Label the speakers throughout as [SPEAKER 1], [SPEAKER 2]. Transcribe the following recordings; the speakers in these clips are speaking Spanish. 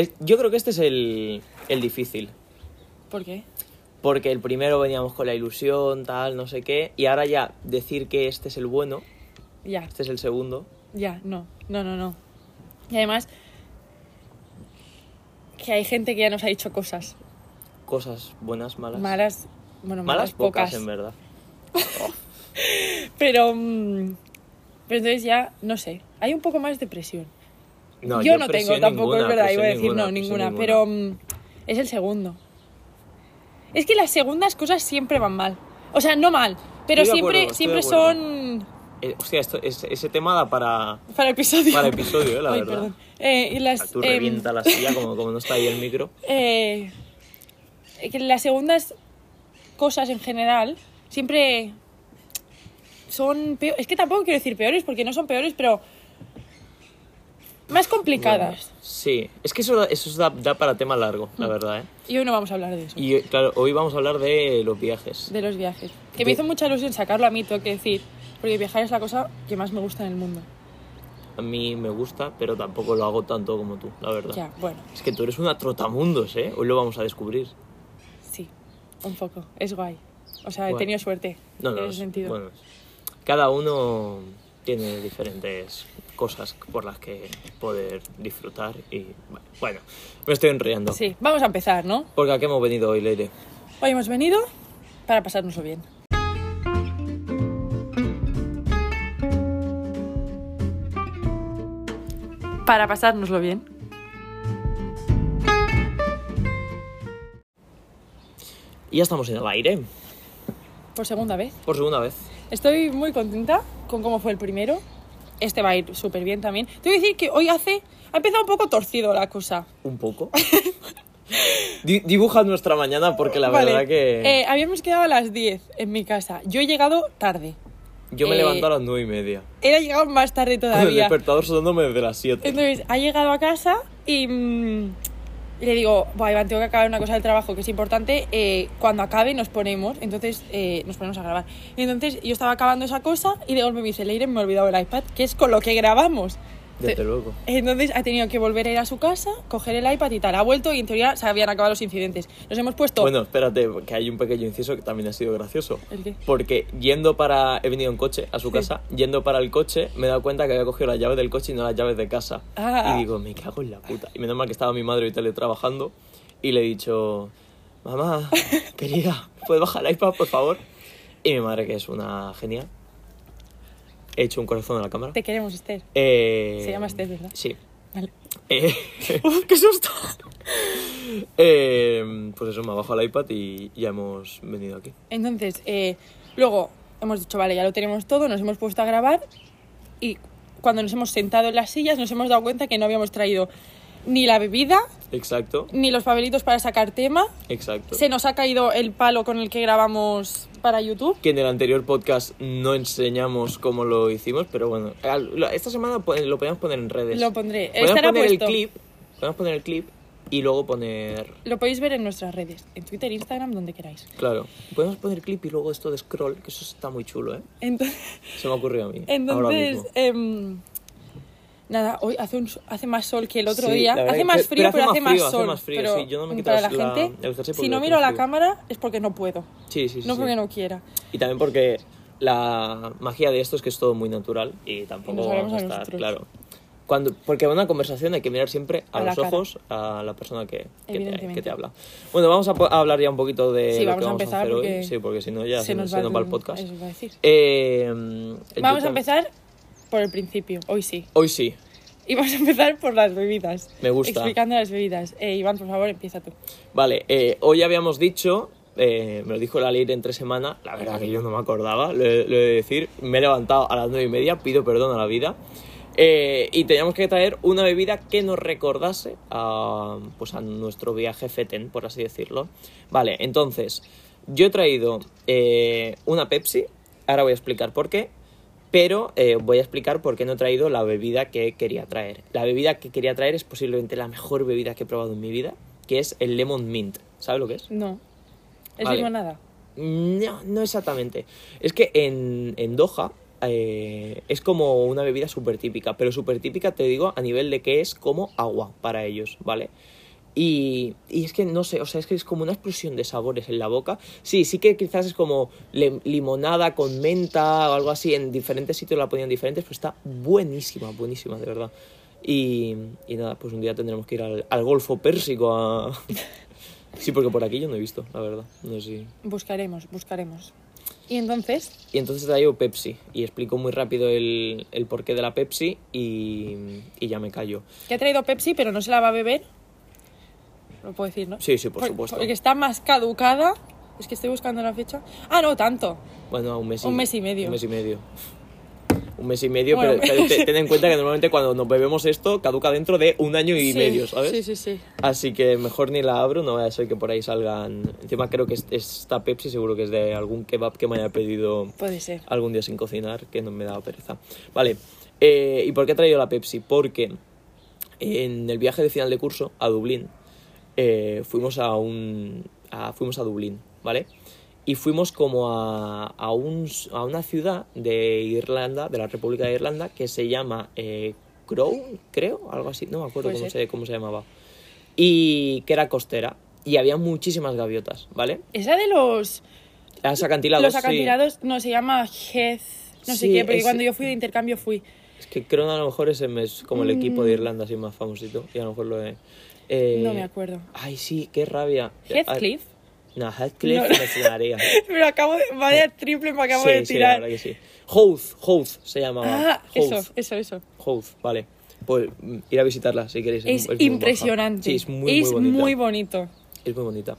[SPEAKER 1] Es- yo creo que este es el, el difícil.
[SPEAKER 2] ¿Por qué?
[SPEAKER 1] Porque el primero veníamos con la ilusión, tal, no sé qué. Y ahora ya decir que este es el bueno,
[SPEAKER 2] Ya,
[SPEAKER 1] este es el segundo.
[SPEAKER 2] ya, no, no, no, no. Y además, que hay gente que ya nos ha dicho cosas
[SPEAKER 1] Cosas buenas, malas.
[SPEAKER 2] malas, bueno,
[SPEAKER 1] Malas
[SPEAKER 2] malas,
[SPEAKER 1] pocas,
[SPEAKER 2] pocas.
[SPEAKER 1] en verdad.
[SPEAKER 2] Pero, mm, pero entonces ya, no sé, hay un poco más de presión.
[SPEAKER 1] No,
[SPEAKER 2] yo no tengo tampoco,
[SPEAKER 1] ninguna,
[SPEAKER 2] es verdad, iba a decir no, ninguna, pero mm, es el segundo. Es que las segundas cosas siempre van mal. O sea, no mal, pero
[SPEAKER 1] Estoy
[SPEAKER 2] siempre,
[SPEAKER 1] acuerdo,
[SPEAKER 2] siempre son
[SPEAKER 1] Eh, hostia, esto, es- ese tema da para,
[SPEAKER 2] para episodio.
[SPEAKER 1] para episodio, eh, la
[SPEAKER 2] Ay,
[SPEAKER 1] verdad.
[SPEAKER 2] perdón. Eh, y las,
[SPEAKER 1] Tú
[SPEAKER 2] em,
[SPEAKER 1] revienta la silla como, como no está ahí el micro.
[SPEAKER 2] eh, que las segundas cosas en general siempre son peor- es que tampoco quiero decir peores porque no son peores pero más complicadas.
[SPEAKER 1] Bueno, sí, es que eso, da- eso da, da para tema largo, la verdad, ¿eh?
[SPEAKER 2] y hoy no vamos a hablar de eso.
[SPEAKER 1] Y claro, hoy vamos a hablar de los viajes.
[SPEAKER 2] de los viajes. Que
[SPEAKER 1] De-
[SPEAKER 2] me hizo mucha ilusión sacarlo a mí tengo que decir porque viajar es la cosa que más me gusta en el mundo.
[SPEAKER 1] A mí me gusta, pero tampoco lo hago tanto como tú, la verdad.
[SPEAKER 2] ya bueno.
[SPEAKER 1] Es que tú eres una trotamundos, ¿eh? Hoy lo vamos a descubrir.
[SPEAKER 2] sí un poco. Es guay. O sea he tenido suerte
[SPEAKER 1] No, no,
[SPEAKER 2] en
[SPEAKER 1] es-
[SPEAKER 2] ese sentido.
[SPEAKER 1] bueno, cada uno tiene diferentes cosas por las que poder disfrutar y bueno, me estoy enriando.
[SPEAKER 2] sí vamos a empezar no
[SPEAKER 1] Porque a qué hemos venido hoy, Leire.
[SPEAKER 2] hoy hemos venido para pasárnoslo bien para pasárnoslo bien
[SPEAKER 1] Y ya estamos en el aire,
[SPEAKER 2] por segunda vez.
[SPEAKER 1] por segunda vez.
[SPEAKER 2] Estoy muy contenta con cómo fue el primero. Este va a ir súper bien también. Te voy a decir que hoy hace... Ha empezado un poco torcido la cosa.
[SPEAKER 1] Un poco. Di- dibuja nuestra mañana porque la
[SPEAKER 2] Vale.
[SPEAKER 1] verdad que
[SPEAKER 2] Eh, habíamos quedado a las 10 en mi casa. Yo he llegado tarde.
[SPEAKER 1] yo me
[SPEAKER 2] eh,
[SPEAKER 1] levanto a las nueve y media.
[SPEAKER 2] Él ha llegado más tarde
[SPEAKER 1] Con el
[SPEAKER 2] todavía.
[SPEAKER 1] despertador sonándome desde las 7.
[SPEAKER 2] Entonces, ha llegado a casa y le digo, Buah, Iván, tengo que acabar una cosa del trabajo que es importante. eh, cuando acabe nos ponemos, entonces eh, nos ponemos a grabar. Entonces yo estaba acabando esa cosa y de golpe me dice, Leire, me he olvidado el iPad, que es con lo que grabamos.
[SPEAKER 1] Desde luego.
[SPEAKER 2] Entonces ha tenido que volver a ir a su casa, coger el iPad y tal. Ha vuelto y en teoría se habían acabado los incidentes. Nos hemos puesto...
[SPEAKER 1] Bueno, espérate, que hay un pequeño inciso que también ha sido gracioso.
[SPEAKER 2] ¿El qué?
[SPEAKER 1] Porque yendo para. He venido en coche a su
[SPEAKER 2] Sí.
[SPEAKER 1] casa. Yendo para el coche, me he dado cuenta que había cogido las llaves del coche y no las llaves de casa.
[SPEAKER 2] Ah.
[SPEAKER 1] Y digo, me cago en la puta. Y menos mal que estaba mi madre hoy teletrabajando. Y le he dicho, mamá, querida, ¿puedes bajar el iPad, por favor? Y mi madre, que es una genia, he hecho un corazón a la cámara.
[SPEAKER 2] Te queremos, Esther.
[SPEAKER 1] Eh,
[SPEAKER 2] Se llama Esther, ¿verdad?
[SPEAKER 1] Sí.
[SPEAKER 2] Vale.
[SPEAKER 1] Eh, ¡Qué susto! Eh, pues eso, me ha bajado el iPad y ya hemos venido aquí.
[SPEAKER 2] Entonces, eh, luego hemos dicho, vale, ya lo tenemos todo, nos hemos puesto a grabar y cuando nos hemos sentado en las sillas nos hemos dado cuenta que no habíamos traído ni la bebida,
[SPEAKER 1] Exacto,
[SPEAKER 2] ni los papelitos para sacar tema.
[SPEAKER 1] exacto.
[SPEAKER 2] Se nos ha caído el palo con el que grabamos para YouTube.
[SPEAKER 1] Que en el anterior podcast no enseñamos cómo lo hicimos, pero bueno, esta semana lo podemos poner en redes.
[SPEAKER 2] Lo pondré.
[SPEAKER 1] Podemos
[SPEAKER 2] Estará
[SPEAKER 1] poner
[SPEAKER 2] puesto.
[SPEAKER 1] el clip, podemos poner el clip y luego poner,
[SPEAKER 2] Lo podéis ver en nuestras redes, en Twitter, Instagram, donde queráis.
[SPEAKER 1] claro, podemos poner el clip y luego esto de scroll, que eso está muy chulo, ¿eh?
[SPEAKER 2] Entonces,
[SPEAKER 1] Se me ha ocurrido a mí. ahora
[SPEAKER 2] entonces
[SPEAKER 1] mismo.
[SPEAKER 2] em, nada, hoy hace, un, hace más sol que el otro
[SPEAKER 1] Sí,
[SPEAKER 2] día. Hace más
[SPEAKER 1] pero
[SPEAKER 2] frío,
[SPEAKER 1] hace
[SPEAKER 2] pero hace más
[SPEAKER 1] frío, hace
[SPEAKER 2] sol.
[SPEAKER 1] más frío,
[SPEAKER 2] pero
[SPEAKER 1] sí, yo no me quito
[SPEAKER 2] para
[SPEAKER 1] la-
[SPEAKER 2] la gente, si no
[SPEAKER 1] hace
[SPEAKER 2] miro a la cámara es porque no puedo.
[SPEAKER 1] Sí, sí, sí.
[SPEAKER 2] no porque no quiera.
[SPEAKER 1] Y también porque la magia de esto es que es todo muy natural y tampoco
[SPEAKER 2] Y
[SPEAKER 1] vamos a
[SPEAKER 2] a
[SPEAKER 1] estar,
[SPEAKER 2] nosotros.
[SPEAKER 1] claro. Cuando, porque en una conversación hay que mirar siempre a,
[SPEAKER 2] A
[SPEAKER 1] los ojos a la persona que, que, te,
[SPEAKER 2] Evidentemente.
[SPEAKER 1] que te habla. Bueno, vamos a, a hablar ya un poquito de
[SPEAKER 2] Sí,
[SPEAKER 1] lo
[SPEAKER 2] vamos
[SPEAKER 1] que
[SPEAKER 2] a
[SPEAKER 1] vamos
[SPEAKER 2] empezar
[SPEAKER 1] hacer hoy. Sí, porque si no ya se, nos, se nos va el podcast.
[SPEAKER 2] Eso iba a decir.
[SPEAKER 1] Eh,
[SPEAKER 2] Vamos a empezar por el principio, hoy sí.
[SPEAKER 1] Hoy sí,
[SPEAKER 2] Y vamos a empezar por las bebidas.
[SPEAKER 1] Me gusta.
[SPEAKER 2] Explicando las bebidas. Eh, Iván, por favor, empieza tú.
[SPEAKER 1] Vale, eh, hoy habíamos dicho, eh, me lo dijo la ley entre semana, la verdad que yo no me acordaba, lo, he- lo he de decir, me he levantado a las nueve y media, pido perdón a la vida, eh, y teníamos que traer una bebida que nos recordase a, pues a nuestro viaje FETEN, por así decirlo. Vale, entonces, yo he traído una Pepsi, ahora voy a explicar por qué, pero eh, voy a explicar por qué no he traído la bebida que quería traer. La bebida que quería traer es posiblemente la mejor bebida que he probado en mi vida, que es el Lemon Mint. ¿Sabes lo que es?
[SPEAKER 2] No. ¿Es
[SPEAKER 1] Vale.
[SPEAKER 2] limonada?
[SPEAKER 1] No, no exactamente. Es que en, en Doha eh, es como una bebida súper típica, pero súper típica te digo a nivel de que es como agua para ellos, ¿vale? Y, y es que no sé, o sea, es que es como una explosión de sabores en la boca. Sí, sí que quizás es como limonada con menta o algo así. En diferentes sitios la ponían diferentes, pero está buenísima, buenísima, de verdad. Y, y nada, pues un día tendremos que ir al, al Golfo Pérsico a... Sí, porque por aquí yo no he visto, la verdad. No sé si...
[SPEAKER 2] Buscaremos, buscaremos. Y entonces,
[SPEAKER 1] Y entonces traigo Pepsi y explico muy rápido el, el porqué de la Pepsi y, y ya me callo.
[SPEAKER 2] que ha traído Pepsi, pero no se la va a beber. Lo puedo decir, ¿no?
[SPEAKER 1] Sí, sí, por
[SPEAKER 2] Por-
[SPEAKER 1] supuesto.
[SPEAKER 2] Porque está más caducada. Es que estoy buscando la fecha. Ah, no, tanto.
[SPEAKER 1] Bueno, un mes y,
[SPEAKER 2] Un mes y medio.
[SPEAKER 1] Un mes y medio. Un mes y medio,
[SPEAKER 2] Bueno,
[SPEAKER 1] pero, pero te- ten en cuenta que normalmente cuando nos bebemos esto caduca dentro de un año y
[SPEAKER 2] Sí,
[SPEAKER 1] medio, ¿sabes?
[SPEAKER 2] Sí, sí, sí.
[SPEAKER 1] Así que mejor ni la abro, no vaya a ser que por ahí salgan. Encima creo que es- esta Pepsi seguro que es de algún kebab que me haya pedido
[SPEAKER 2] Puede ser.
[SPEAKER 1] algún día sin cocinar, que no me daba pereza. Vale, eh, ¿y por qué he traído la Pepsi? Porque en el viaje de final de curso a Dublín eh, fuimos a un a- fuimos a Dublín, ¿vale? Y fuimos como a, a, un, a una ciudad de Irlanda, de la República de Irlanda, que se llama eh, Crown, creo, algo así, no me acuerdo cómo se, cómo se llamaba. Y que era costera. Y había muchísimas gaviotas, ¿vale?
[SPEAKER 2] Esa de los,
[SPEAKER 1] Los acantilados.
[SPEAKER 2] los
[SPEAKER 1] sí.
[SPEAKER 2] acantilados, no, se llama Heath. No sé
[SPEAKER 1] Sí,
[SPEAKER 2] qué, porque
[SPEAKER 1] es-
[SPEAKER 2] cuando yo fui de intercambio fui.
[SPEAKER 1] Es que creo que a lo mejor ese es como el equipo
[SPEAKER 2] Mm.
[SPEAKER 1] de Irlanda así más famosito. Y a lo mejor lo he... eh,
[SPEAKER 2] No me acuerdo.
[SPEAKER 1] Ay, sí, qué rabia.
[SPEAKER 2] Heathcliff.
[SPEAKER 1] No, Heathcliff
[SPEAKER 2] No.
[SPEAKER 1] me sonaría.
[SPEAKER 2] Pero acabo de. Vaya triple me acabo
[SPEAKER 1] sí,
[SPEAKER 2] de
[SPEAKER 1] sí, la
[SPEAKER 2] tirar.
[SPEAKER 1] verdad que sí. Houth, Houth se llamaba.
[SPEAKER 2] ah,
[SPEAKER 1] Houth,
[SPEAKER 2] eso, eso, eso.
[SPEAKER 1] Houth, vale. Pues mm, ir a visitarla si queréis.
[SPEAKER 2] Es, impresionante.
[SPEAKER 1] Sí, es muy,
[SPEAKER 2] es
[SPEAKER 1] muy bonita.
[SPEAKER 2] muy bonito.
[SPEAKER 1] Es muy bonita.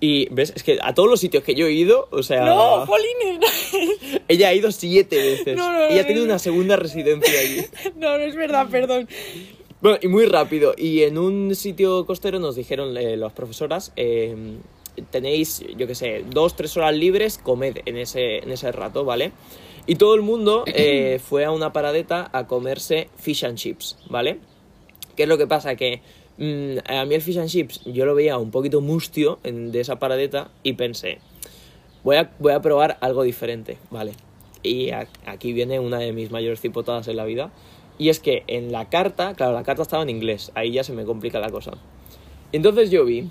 [SPEAKER 1] Y, ¿ves? Es que a todos los sitios que yo he ido, o sea...
[SPEAKER 2] No, Jolines.
[SPEAKER 1] Ella ha ido siete veces.
[SPEAKER 2] No, no, no,
[SPEAKER 1] Ella ha tenido una segunda residencia allí.
[SPEAKER 2] no, no es verdad, perdón.
[SPEAKER 1] Bueno, y muy rápido. Y en un sitio costero nos dijeron eh, las profesoras, eh, tenéis, yo qué sé, dos, tres horas libres, comed en ese, en ese rato, ¿vale? Y todo el mundo eh, fue a una paradeta a comerse fish and chips, ¿vale? ¿Qué es lo que pasa? Que mm, a mí el fish and chips yo lo veía un poquito mustio en- de esa paradeta y pensé, voy a, voy a probar algo diferente, ¿vale? Y a- aquí viene una de mis mayores cipotadas en la vida. Y es que en la carta, claro, la carta estaba en inglés, ahí ya se me complica la cosa. Entonces yo vi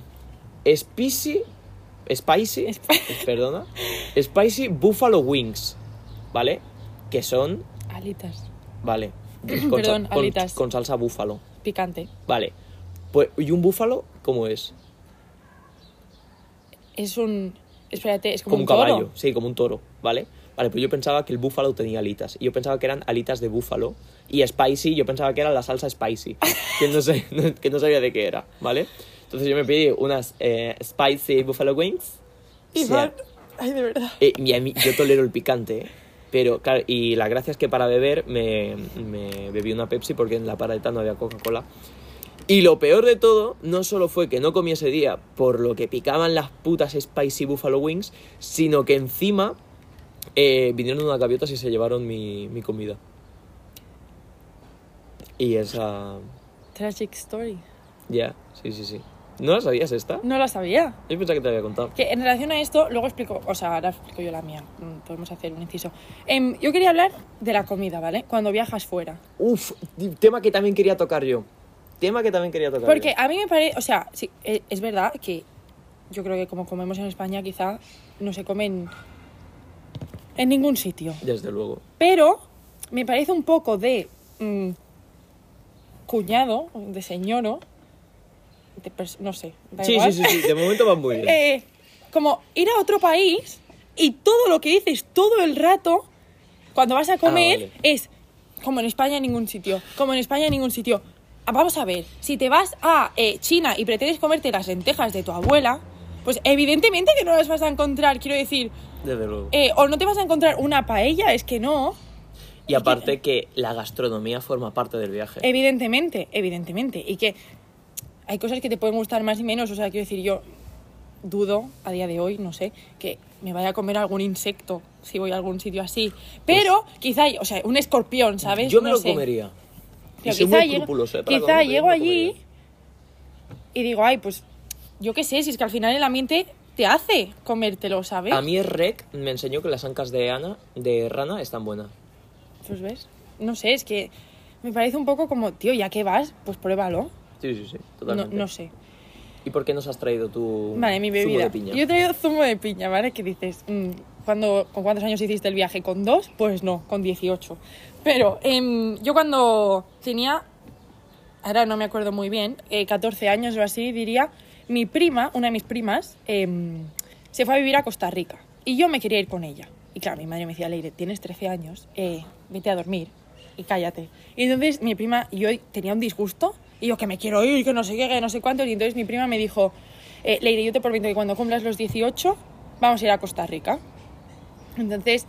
[SPEAKER 1] Spicy, Spicy, perdona, Spicy Buffalo Wings, ¿vale? Que son,
[SPEAKER 2] Alitas.
[SPEAKER 1] vale,
[SPEAKER 2] Perdón,
[SPEAKER 1] con,
[SPEAKER 2] alitas.
[SPEAKER 1] con salsa búfalo,
[SPEAKER 2] Picante.
[SPEAKER 1] vale. Pues, ¿y un búfalo cómo es?
[SPEAKER 2] Es un. Espérate, es como,
[SPEAKER 1] Como un caballo, sí, como un toro, ¿vale? Vale, pues yo pensaba que el búfalo tenía alitas. Y yo pensaba que eran alitas de búfalo. Y spicy, yo pensaba que era la salsa spicy. que, no sé, que no sabía de qué era, ¿vale? Entonces yo me pedí unas eh, spicy buffalo wings.
[SPEAKER 2] Y
[SPEAKER 1] O sea,
[SPEAKER 2] van- Ay, de verdad.
[SPEAKER 1] eh, y a mí- yo tolero el picante, ¿eh? Pero, claro, y la gracia es que para beber me, me bebí una Pepsi porque en la paradeta no había Coca-Cola. Y lo peor de todo no solo fue que no comí ese día por lo que picaban las putas Spicy Buffalo Wings, sino que encima eh, vinieron unas gaviotas y se llevaron mi, mi comida. Y esa...
[SPEAKER 2] Tragic story.
[SPEAKER 1] Ya, sí, sí, sí. ¿No la sabías esta?
[SPEAKER 2] No la sabía.
[SPEAKER 1] Yo pensaba que te había contado.
[SPEAKER 2] Que en relación a esto, luego explico, o sea, ahora explico yo la mía. Mm, Podemos hacer un inciso. Em, yo quería hablar de la comida, ¿vale? Cuando viajas fuera.
[SPEAKER 1] Uf, tema que también quería tocar yo. Tema que también quería tocar
[SPEAKER 2] Porque
[SPEAKER 1] yo.
[SPEAKER 2] a mí me parece, o sea, sí, e- es verdad que yo creo que como comemos en España quizá no se comen en ningún sitio.
[SPEAKER 1] Desde luego.
[SPEAKER 2] Pero me parece un poco de mm, cuñado, de señoro, de no sé. da
[SPEAKER 1] Sí,
[SPEAKER 2] igual.
[SPEAKER 1] sí, sí, sí, de momento va muy bien.
[SPEAKER 2] Eh, como ir a otro país y todo lo que dices todo el rato cuando vas a comer
[SPEAKER 1] vale.
[SPEAKER 2] es como en España en ningún sitio, como en España en ningún sitio. Ah, Vamos a ver, si te vas a eh, China y pretendes comerte las lentejas de tu abuela, pues evidentemente que no las vas a encontrar, quiero decir,
[SPEAKER 1] Desde luego.
[SPEAKER 2] eh, o no te vas a encontrar una paella, es que no.
[SPEAKER 1] y aparte que la gastronomía forma parte del viaje.
[SPEAKER 2] Evidentemente, evidentemente. Y que hay cosas que te pueden gustar más y menos. O sea, quiero decir, yo dudo a día de hoy, no sé, que me vaya a comer algún insecto si voy a algún sitio así. Pero quizá, o sea, un escorpión, ¿sabes?
[SPEAKER 1] Pues Yo me
[SPEAKER 2] No
[SPEAKER 1] lo
[SPEAKER 2] sé.
[SPEAKER 1] comería.
[SPEAKER 2] Pero
[SPEAKER 1] Y soy
[SPEAKER 2] quizá
[SPEAKER 1] muy
[SPEAKER 2] llego,
[SPEAKER 1] ¿eh?
[SPEAKER 2] Quizá llego allí y digo, ay, pues yo qué sé, si es que al final el ambiente te hace comértelo, ¿sabes?
[SPEAKER 1] A mí rec me enseñó que las ancas de Ana, de rana, están buenas.
[SPEAKER 2] Pues ves, no sé, es que me parece un poco como, tío, ya que vas, pues pruébalo.
[SPEAKER 1] Sí, sí, sí,
[SPEAKER 2] No,
[SPEAKER 1] totalmente.
[SPEAKER 2] no sé.
[SPEAKER 1] ¿Y por qué nos has traído tu
[SPEAKER 2] Vale, mi
[SPEAKER 1] zumo
[SPEAKER 2] bebida.
[SPEAKER 1] de piña?
[SPEAKER 2] Yo he traído zumo de piña, ¿vale? Que dices, mm, ¿cuándo- ¿con cuántos años hiciste el viaje? ¿Con dos? Pues no, con 18. Pero em, yo cuando tenía, ahora no me acuerdo muy bien, eh, 14 años o así, diría, mi prima, una de mis primas, em, se fue a vivir a Costa Rica. Y yo me quería ir con ella. Y claro, mi madre me decía, Leire, tienes 13 años, eh, vete a dormir y cállate. Y entonces mi prima y yo tenía un disgusto, y yo que me quiero ir, que no sé qué, que no sé cuánto. Y entonces mi prima me dijo, eh, Leire, yo te prometo que cuando cumplas los 18 vamos a ir a Costa Rica. Entonces,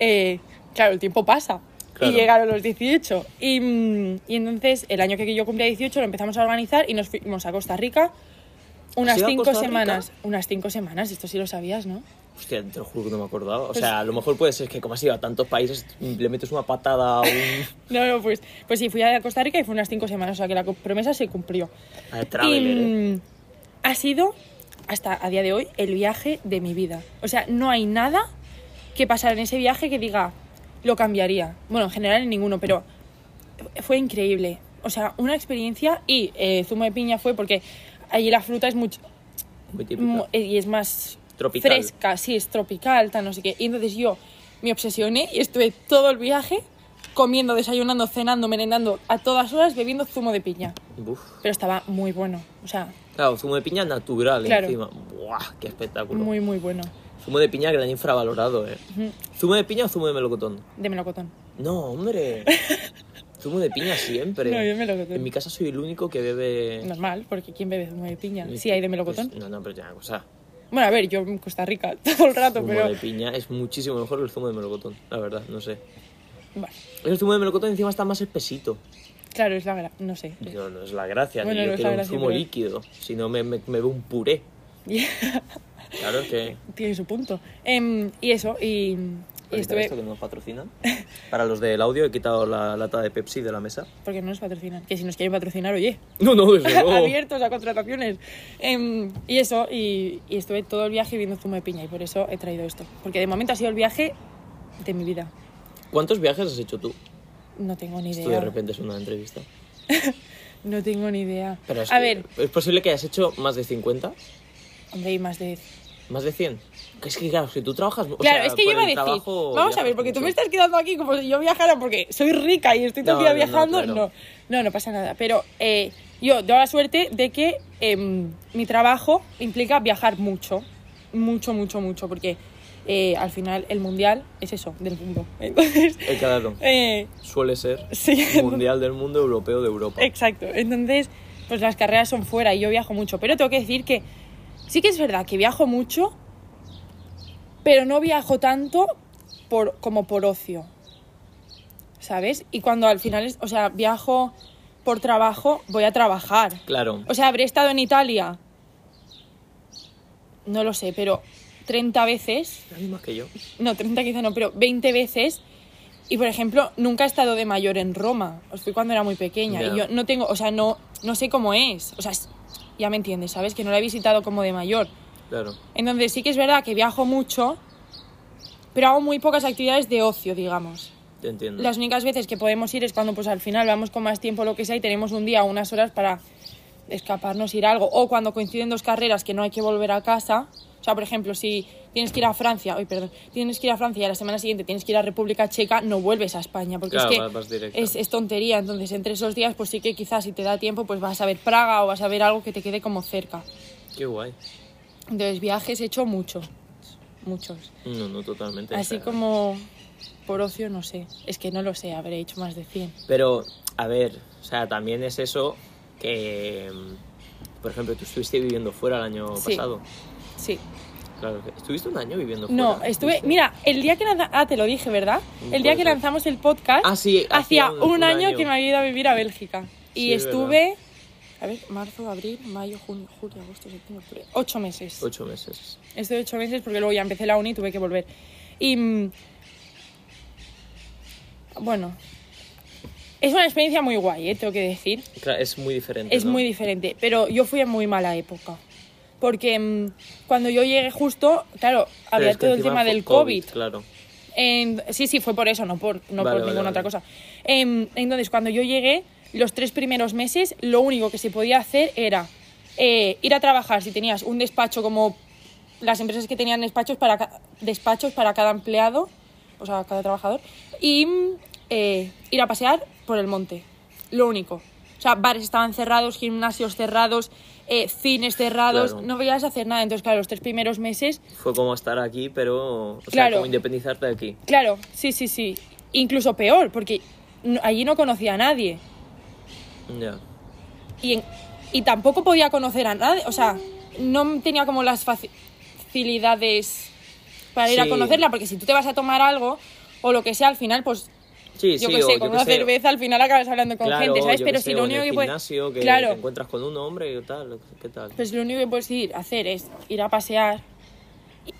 [SPEAKER 2] eh, claro, el tiempo pasa.
[SPEAKER 1] Claro.
[SPEAKER 2] Y llegaron los 18. Y, mm, y entonces, el año que yo cumplía 18, lo empezamos a organizar y nos fuimos a Costa Rica unas cinco semanas. Unas cinco semanas, esto sí lo sabías, ¿no?
[SPEAKER 1] Hostia, te lo juro que no me acordaba. O
[SPEAKER 2] Pues-
[SPEAKER 1] sea, a lo mejor puede ser que como has ido a tantos países, le metes una patada a un...
[SPEAKER 2] No, no, pues, pues sí, fui a Costa Rica y fue unas cinco semanas, o sea que la promesa se cumplió.
[SPEAKER 1] a traveler,
[SPEAKER 2] y
[SPEAKER 1] ¿eh?
[SPEAKER 2] mm, ha sido, hasta a día de hoy, el viaje de mi vida. O sea, no hay nada que pasar en ese viaje que diga, lo cambiaría. Bueno, en general en ninguno, pero fue increíble. O sea, una experiencia y eh, zumo de piña fue porque allí la fruta es mucho
[SPEAKER 1] Muy típica.
[SPEAKER 2] eh, y es más
[SPEAKER 1] Tropical.
[SPEAKER 2] fresca, sí, es tropical, tal, no sé qué. Y entonces yo me obsesioné y estuve todo el viaje comiendo, desayunando, cenando, merendando a todas horas bebiendo zumo de piña.
[SPEAKER 1] Uf.
[SPEAKER 2] Pero estaba muy bueno, o sea,
[SPEAKER 1] Claro, zumo de piña natural
[SPEAKER 2] Claro.
[SPEAKER 1] encima. Buah, qué espectáculo.
[SPEAKER 2] muy, muy bueno.
[SPEAKER 1] Zumo de piña gran infravalorado, eh. ¿Zumo de piña o zumo de melocotón?
[SPEAKER 2] De melocotón.
[SPEAKER 1] No, hombre. zumo de piña siempre.
[SPEAKER 2] No, yo melocotón.
[SPEAKER 1] En mi casa soy el único que bebe...
[SPEAKER 2] Normal, porque ¿quién bebe zumo de piña?
[SPEAKER 1] Pues,
[SPEAKER 2] Sí, hay de melocotón.
[SPEAKER 1] no, no, pero ya, o sea,
[SPEAKER 2] Bueno, a ver, yo en Costa Rica todo el rato,
[SPEAKER 1] zumo
[SPEAKER 2] pero...
[SPEAKER 1] de piña es muchísimo mejor que el zumo de melocotón, la verdad, no sé.
[SPEAKER 2] Vale,
[SPEAKER 1] El zumo de melocotón encima está más espesito.
[SPEAKER 2] claro, es la verdad, no sé.
[SPEAKER 1] No, no es la gracia,
[SPEAKER 2] Bueno,
[SPEAKER 1] yo
[SPEAKER 2] no
[SPEAKER 1] quiero un
[SPEAKER 2] gracia,
[SPEAKER 1] zumo
[SPEAKER 2] pero-
[SPEAKER 1] líquido, si no me, me, me veo un puré. Claro que...
[SPEAKER 2] Tiene su punto. Em, y eso, y, y estuve...
[SPEAKER 1] esto que nos patrocinan. Para los del audio he quitado la lata de Pepsi de la mesa.
[SPEAKER 2] Porque no nos patrocinan. Que si nos quieren patrocinar, oye,
[SPEAKER 1] No, no, desde luego.
[SPEAKER 2] abiertos a contrataciones. Em, y eso, y, y estuve todo el viaje viendo zumo de piña y por eso he traído esto. Porque de momento ha sido el viaje de mi vida.
[SPEAKER 1] ¿Cuántos viajes has hecho tú?
[SPEAKER 2] No tengo ni
[SPEAKER 1] Esto de
[SPEAKER 2] idea.
[SPEAKER 1] repente es una entrevista.
[SPEAKER 2] No tengo ni idea.
[SPEAKER 1] Pero es
[SPEAKER 2] a
[SPEAKER 1] que
[SPEAKER 2] ver,
[SPEAKER 1] ¿Es posible que hayas hecho más de 50?
[SPEAKER 2] hombre, hay más de...
[SPEAKER 1] ¿Más de 100? Que es que, claro, si tú trabajas... o
[SPEAKER 2] Claro,
[SPEAKER 1] sea,
[SPEAKER 2] es que yo iba a
[SPEAKER 1] el
[SPEAKER 2] decir,
[SPEAKER 1] trabajo
[SPEAKER 2] vamos a ver, porque tú me estás quedando aquí como si yo viajara porque soy rica y estoy todo el
[SPEAKER 1] No,
[SPEAKER 2] día
[SPEAKER 1] no, no,
[SPEAKER 2] viajando.
[SPEAKER 1] claro.
[SPEAKER 2] No, no, no pasa nada. Pero eh, yo tengo la suerte de que em, mi trabajo implica viajar mucho, mucho, mucho, mucho, porque eh, al final el mundial es eso, del mundo. Entonces,
[SPEAKER 1] Eh, claro, suele ser
[SPEAKER 2] sí,
[SPEAKER 1] mundial del mundo, europeo de Europa.
[SPEAKER 2] Exacto. Entonces, pues las carreras son fuera y yo viajo mucho. Pero tengo que decir que sí que es verdad que viajo mucho, pero no viajo tanto por, como por ocio. ¿Sabes? Y cuando al final, es, o sea, viajo por trabajo, voy a trabajar.
[SPEAKER 1] Claro.
[SPEAKER 2] O sea, habré estado en Italia. No lo sé, pero 30 veces
[SPEAKER 1] Nadie más que yo.
[SPEAKER 2] no, 30 quizá no, pero 20 veces. Y por ejemplo, nunca he estado de mayor en Roma. Os fui cuando era muy pequeña. Y yo no tengo, o sea, no, no sé cómo es. O sea, ya me entiendes, ¿sabes? Que no la he visitado como de mayor.
[SPEAKER 1] Claro.
[SPEAKER 2] Entonces sí que es verdad que viajo mucho, pero hago muy pocas actividades de ocio, digamos.
[SPEAKER 1] Te entiendo.
[SPEAKER 2] Las únicas veces que podemos ir es cuando pues al final vamos con más tiempo lo que sea y tenemos un día o unas horas para escaparnos, ir a algo. O cuando coinciden dos carreras que no hay que volver a casa. O sea, por ejemplo, si tienes que ir a Francia, ay, perdón, tienes que ir a Francia y a la semana siguiente tienes que ir a República Checa, no vuelves a España, porque
[SPEAKER 1] Claro,
[SPEAKER 2] es que es, es tontería. Entonces, entre esos días, pues sí que quizás si te da tiempo, pues vas a ver Praga o vas a ver algo que te quede como cerca.
[SPEAKER 1] Qué guay.
[SPEAKER 2] Entonces, viajes he hecho mucho, muchos.
[SPEAKER 1] No, no, totalmente. o
[SPEAKER 2] Así
[SPEAKER 1] sea,
[SPEAKER 2] como por ocio, no sé. Es que no lo sé, habré hecho más de 100.
[SPEAKER 1] Pero, a ver, o sea, también es eso que, mm, por ejemplo, tú estuviste viviendo fuera el año
[SPEAKER 2] Sí.
[SPEAKER 1] pasado.
[SPEAKER 2] Sí.
[SPEAKER 1] Claro, ¿estuviste un año viviendo fuera?
[SPEAKER 2] No, estuve. Mira, el día que lanza- Ah, te lo dije, ¿verdad? El día que lanzamos el podcast.
[SPEAKER 1] Ah, sí,
[SPEAKER 2] Hacía un, año,
[SPEAKER 1] año.
[SPEAKER 2] que me había ido a vivir a Bélgica. Y
[SPEAKER 1] Sí, es
[SPEAKER 2] estuve. A ver, marzo, abril, mayo, junio, julio, agosto, septiembre, octubre. Ocho meses.
[SPEAKER 1] Ocho meses.
[SPEAKER 2] Estuve ocho meses porque luego ya empecé la uni y tuve que volver. Y. mm, Bueno. Es una experiencia muy guay, ¿eh? tengo que decir.
[SPEAKER 1] Claro, es muy diferente.
[SPEAKER 2] Es
[SPEAKER 1] ¿no?
[SPEAKER 2] muy diferente, pero yo fui en muy mala época. Porque mm, cuando yo llegué justo, claro, había
[SPEAKER 1] es que
[SPEAKER 2] todo el tema del COVID.
[SPEAKER 1] Claro.
[SPEAKER 2] En- sí, sí, fue por eso, no por, no
[SPEAKER 1] Vale,
[SPEAKER 2] por
[SPEAKER 1] vale,
[SPEAKER 2] ninguna
[SPEAKER 1] vale.
[SPEAKER 2] otra cosa. Em, entonces, cuando yo llegué, los tres primeros meses, lo único que se podía hacer era eh, ir a trabajar si tenías un despacho como las empresas que tenían despachos para, despachos para cada empleado, o sea, cada trabajador, y eh, ir a pasear por el monte. Lo único. O sea, bares estaban cerrados, gimnasios cerrados, eh, cines cerrados,
[SPEAKER 1] Claro.
[SPEAKER 2] no podías hacer nada. Entonces, claro, los tres primeros meses
[SPEAKER 1] Fue como estar aquí, pero. O sea,
[SPEAKER 2] Claro.
[SPEAKER 1] como independizarte de aquí.
[SPEAKER 2] Claro, sí, sí, sí. Incluso peor, porque allí no conocía a nadie.
[SPEAKER 1] Ya.
[SPEAKER 2] Y, en- y tampoco podía conocer a nadie. O sea, no tenía como las faci- facilidades para ir a conocerla, porque si tú te vas a tomar algo o lo que sea, al final, pues.
[SPEAKER 1] Sí,
[SPEAKER 2] yo
[SPEAKER 1] sí,
[SPEAKER 2] qué
[SPEAKER 1] o
[SPEAKER 2] sé, con una
[SPEAKER 1] sé,
[SPEAKER 2] cerveza al final acabas hablando con
[SPEAKER 1] claro,
[SPEAKER 2] gente, ¿sabes? Pero si
[SPEAKER 1] sé,
[SPEAKER 2] lo único que puedes.
[SPEAKER 1] que
[SPEAKER 2] Claro,
[SPEAKER 1] te encuentras con un hombre y tal, ¿qué tal?
[SPEAKER 2] pues lo único que puedes ir a hacer es ir a pasear.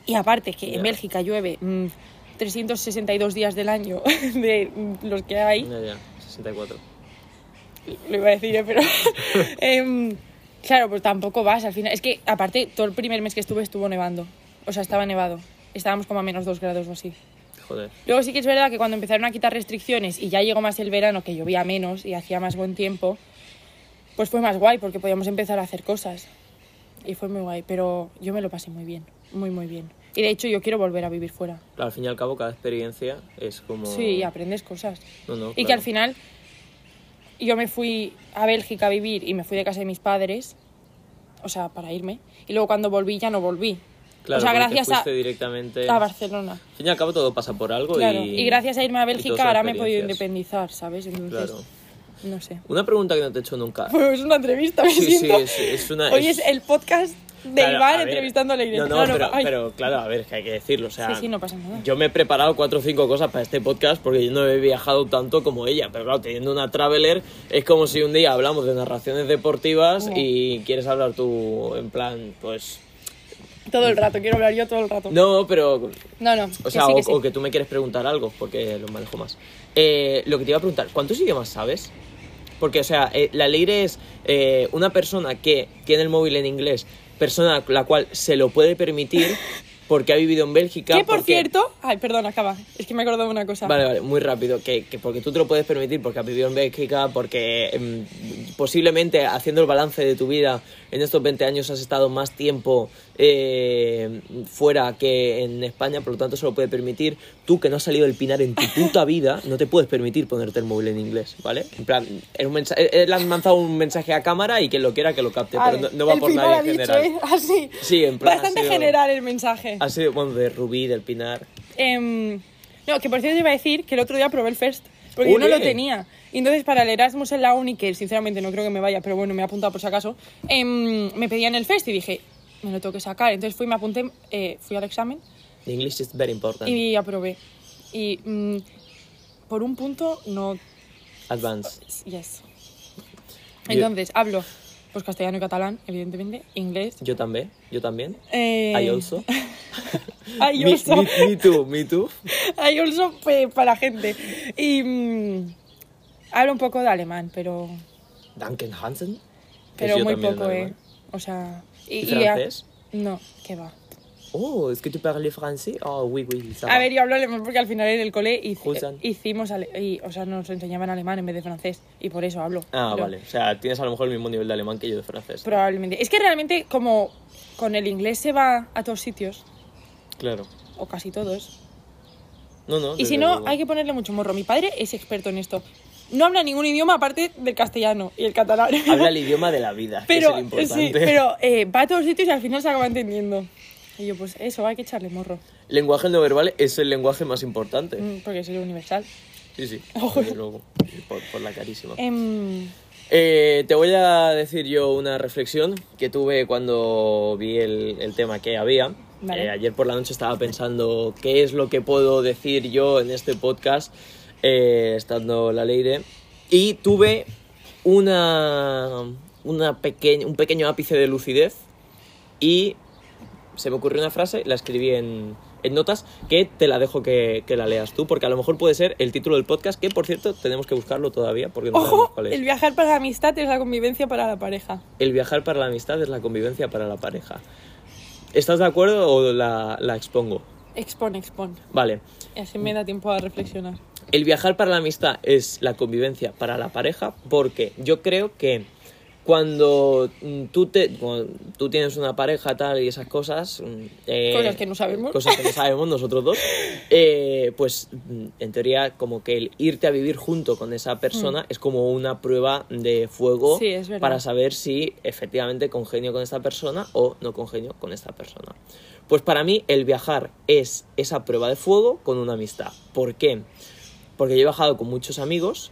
[SPEAKER 2] Y, y aparte, que en Bélgica llueve mm, 362 días del año de mm, los que hay.
[SPEAKER 1] Ya, ya, 64.
[SPEAKER 2] Lo iba a decir, ¿eh? pero. em, claro, pues tampoco vas al final. Es que, aparte, todo el primer mes que estuve estuvo nevando. O sea, estaba nevado. Estábamos como a menos dos grados o así.
[SPEAKER 1] Joder.
[SPEAKER 2] Luego sí que es verdad que cuando empezaron a quitar restricciones y ya llegó más el verano, que llovía menos y hacía más buen tiempo, pues fue más guay porque podíamos empezar a hacer cosas. Y fue muy guay, pero yo me lo pasé muy bien, muy, muy bien. Y de hecho yo quiero volver a vivir fuera.
[SPEAKER 1] Claro, al fin y al cabo, cada experiencia es como.
[SPEAKER 2] Sí, aprendes cosas.
[SPEAKER 1] No, no,
[SPEAKER 2] Y que
[SPEAKER 1] claro.
[SPEAKER 2] al final yo me fui a Bélgica a vivir y me fui de casa de mis padres, o sea, para irme. Y luego cuando volví ya no volví.
[SPEAKER 1] Claro,
[SPEAKER 2] o sea, gracias a,
[SPEAKER 1] directamente.
[SPEAKER 2] a Barcelona.
[SPEAKER 1] Al fin y al cabo, todo pasa por algo.
[SPEAKER 2] Claro.
[SPEAKER 1] y...
[SPEAKER 2] Y, gracias a irme a Bélgica ahora me he podido independizar, ¿sabes? Entonces,
[SPEAKER 1] Claro.
[SPEAKER 2] no sé.
[SPEAKER 1] Una pregunta que no te he hecho nunca.
[SPEAKER 2] Pues es una entrevista, me
[SPEAKER 1] Sí, sí,
[SPEAKER 2] siento.
[SPEAKER 1] es, es una.
[SPEAKER 2] Hoy es el podcast de
[SPEAKER 1] Claro,
[SPEAKER 2] entrevistando a Leire.
[SPEAKER 1] No, no,
[SPEAKER 2] Claro,
[SPEAKER 1] pero,
[SPEAKER 2] ay.
[SPEAKER 1] pero claro, a ver, es que hay que decirlo. O sea,
[SPEAKER 2] Sí, sí, no pasa nada.
[SPEAKER 1] Yo me he preparado cuatro o cinco cosas para este podcast porque yo no he viajado tanto como ella. Pero claro, teniendo una traveler, es como si un día hablamos de narraciones deportivas
[SPEAKER 2] No.
[SPEAKER 1] y quieres hablar tú en plan, pues.
[SPEAKER 2] Todo el rato, quiero hablar yo todo el rato.
[SPEAKER 1] No, pero.
[SPEAKER 2] No, no.
[SPEAKER 1] O
[SPEAKER 2] que
[SPEAKER 1] sea,
[SPEAKER 2] sí,
[SPEAKER 1] o,
[SPEAKER 2] que sí.
[SPEAKER 1] o que tú me quieres preguntar algo, porque lo manejo más. Eh, lo que te iba a preguntar, ¿cuántos idiomas sabes? Porque, o sea, eh, la Leire es eh, una persona que tiene el móvil en inglés, persona la cual se lo puede permitir porque ha vivido en Bélgica.
[SPEAKER 2] Que por
[SPEAKER 1] porque-
[SPEAKER 2] cierto. Ay, perdón, acaba. Es que me he acordado de una cosa.
[SPEAKER 1] Vale, vale, muy rápido. Que, que porque tú te lo puedes permitir, porque has vivido en Bélgica, porque em, posiblemente haciendo el balance de tu vida en estos 20 años has estado más tiempo eh, fuera que en España, por lo tanto se lo puede permitir. Tú que no has salido del Pinar en tu puta vida, no te puedes permitir ponerte el móvil en inglés, ¿vale? En plan, mensaje, él ha lanzado un mensaje a cámara y quien lo quiera que lo capte, pero no, no va
[SPEAKER 2] el
[SPEAKER 1] por
[SPEAKER 2] Pinar
[SPEAKER 1] nadie en
[SPEAKER 2] dicho,
[SPEAKER 1] general.
[SPEAKER 2] ¿eh? Así.
[SPEAKER 1] Sí, en plan,
[SPEAKER 2] Bastante
[SPEAKER 1] sido-
[SPEAKER 2] general el mensaje.
[SPEAKER 1] Ha sido, bueno, de Rubí, del Pinar.
[SPEAKER 2] Em, no, que por cierto iba a decir que el otro día probé el First. Porque yo no lo tenía. Y entonces para el Erasmus en la uni, que sinceramente no creo que me vaya, pero bueno, me he apuntado por si acaso, em, me pedían el First y dije, me lo tengo que sacar. Entonces fui, me apunté, eh, fui al examen
[SPEAKER 1] English is very important.
[SPEAKER 2] y aprobé. Y mm, por un punto, no.
[SPEAKER 1] Advance.
[SPEAKER 2] Yes. Entonces, hablo pues castellano y catalán, evidentemente, inglés.
[SPEAKER 1] Yo también, yo también.
[SPEAKER 2] Eh,
[SPEAKER 1] I also.
[SPEAKER 2] I
[SPEAKER 1] Me-
[SPEAKER 2] also.
[SPEAKER 1] Me, me too, me too.
[SPEAKER 2] I also para la gente. Y mm, hablo un poco de alemán, pero,
[SPEAKER 1] Duncan Hansen.
[SPEAKER 2] pero muy poco, ¿eh? O sea...
[SPEAKER 1] ¿Y
[SPEAKER 2] a-
[SPEAKER 1] francés?
[SPEAKER 2] no, que va.
[SPEAKER 1] Oh, ¿es que tu parles français? Oh, oui, oui, ça va.
[SPEAKER 2] A ver, yo hablo alemán porque al final en el cole hic-
[SPEAKER 1] Guten.
[SPEAKER 2] hicimos, ale- y, o sea, nos enseñaban alemán en vez de francés y por eso hablo.
[SPEAKER 1] Ah,
[SPEAKER 2] Pero
[SPEAKER 1] vale. O sea, tienes a lo mejor el mismo nivel de alemán que yo de francés.
[SPEAKER 2] Probablemente. Es que realmente como con el inglés se va a todos sitios,
[SPEAKER 1] Claro.
[SPEAKER 2] o casi todos,
[SPEAKER 1] No, no.
[SPEAKER 2] Y si no,
[SPEAKER 1] luego.
[SPEAKER 2] hay que ponerle mucho morro. Mi padre es experto en esto. No habla ningún idioma aparte del castellano y el catalán.
[SPEAKER 1] Habla el idioma de la vida,
[SPEAKER 2] pero,
[SPEAKER 1] que es el
[SPEAKER 2] sí,
[SPEAKER 1] importante.
[SPEAKER 2] pero eh, va a todos sitios y al final se acaba entendiendo. Y yo, pues eso, hay que echarle morro.
[SPEAKER 1] Lenguaje no verbal es el lenguaje más importante.
[SPEAKER 2] Mm, Porque es el universal.
[SPEAKER 1] Sí, sí.
[SPEAKER 2] Ojo.
[SPEAKER 1] Desde luego. Por, por la carísima.
[SPEAKER 2] Em,
[SPEAKER 1] Eh, te voy a decir yo una reflexión que tuve cuando vi el, el tema que había.
[SPEAKER 2] Vale.
[SPEAKER 1] Eh, ayer por la noche estaba pensando qué es lo que puedo decir yo en este podcast, eh, estando la Leire. Y tuve una, una pequeña, un pequeño ápice de lucidez y se me ocurrió una frase, la escribí en, en notas, que te la dejo que, que la leas tú, porque a lo mejor puede ser el título del podcast, que por cierto tenemos que buscarlo todavía, porque no sabemos
[SPEAKER 2] ojo,
[SPEAKER 1] cuál es.
[SPEAKER 2] el viajar para la amistad es la convivencia para la pareja.
[SPEAKER 1] El viajar para la amistad es la convivencia para la pareja. ¿Estás de acuerdo o la, la expongo?
[SPEAKER 2] Expon, expon.
[SPEAKER 1] Vale.
[SPEAKER 2] Y así me da tiempo a reflexionar.
[SPEAKER 1] El viajar para la amistad es la convivencia para la pareja porque yo creo que cuando mm, tú, te, cuando tú tienes una pareja tal y esas cosas... mm, eh,
[SPEAKER 2] Cosas que no sabemos.
[SPEAKER 1] Cosas que no sabemos nosotros dos. eh, pues mm, en teoría como que el irte a vivir junto con esa persona es como una prueba de fuego.
[SPEAKER 2] Sí,
[SPEAKER 1] para saber si efectivamente congenio con esta persona o no congenio con esta persona. Pues para mí el viajar es esa prueba de fuego con una amistad. ¿Por qué? Porque yo he viajado con muchos amigos